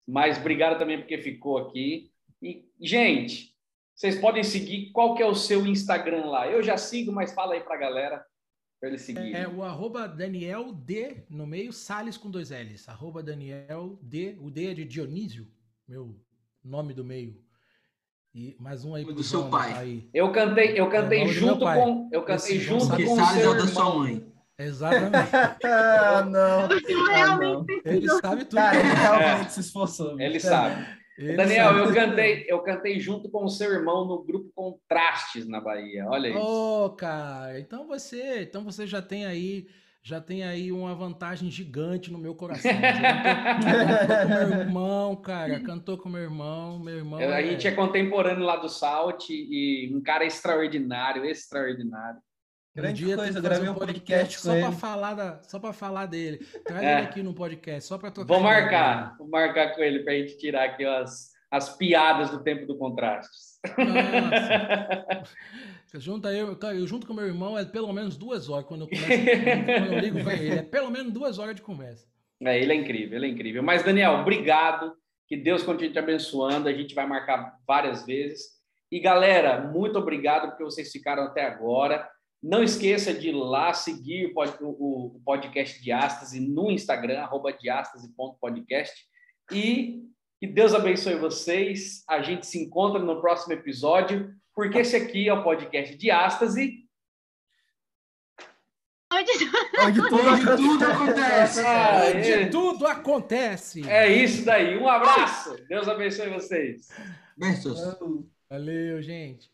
Mas obrigado também porque ficou aqui. E, gente, vocês podem seguir. Qual que é o seu Instagram lá? Eu já sigo, mas fala aí para a galera para eles seguirem. É o arroba Daniel D no meio, Sales com dois L's. Arroba Daniel D, o D é de Dionísio, meu nome do meio. E mais um aí do seu pai. Aí. Eu cantei, eu cantei é junto com, eu cantei Esse junto com o é o da sua mãe. Exatamente. ah, não. Ah, não. Ele sabe tudo. Cara, ele realmente é. se esforçou. Ele sabe. Ele Daniel, sabe. eu cantei, eu cantei junto com o seu irmão no grupo Contrastes na Bahia. Olha isso. Oh, cara, então você, então você já tem aí já tem aí uma vantagem gigante no meu coração. Cantou com meu irmão, cara. Cantou com meu irmão. Meu irmão. A é... gente é contemporâneo lá do Salt e um cara extraordinário, extraordinário. Grande um dia coisa, gravei um podcast, podcast só para falar da, só para falar dele. Traz é. ele aqui no podcast, só para tocar. Vou marcar, vou marcar com ele para a gente tirar aqui as, as piadas do tempo do contrastes. Nossa. Junta eu, cara, eu junto com meu irmão é pelo menos duas horas quando eu começo, quando eu ligo ele, é pelo menos duas horas de conversa. É, ele é incrível, ele é incrível. Mas Daniel, obrigado, que Deus continue te abençoando. A gente vai marcar várias vezes. E galera, muito obrigado porque vocês ficaram até agora. Não esqueça de ir lá seguir o podcast Diástase no Instagram, arroba diástase.podcast. E que Deus abençoe vocês. A gente se encontra no próximo episódio porque esse aqui é o podcast de Ástase. Onde, Onde tudo, Onde tudo acontece. Ah, Onde é. tudo acontece. É isso daí. Um abraço. Deus abençoe vocês. Beijos. Valeu, gente.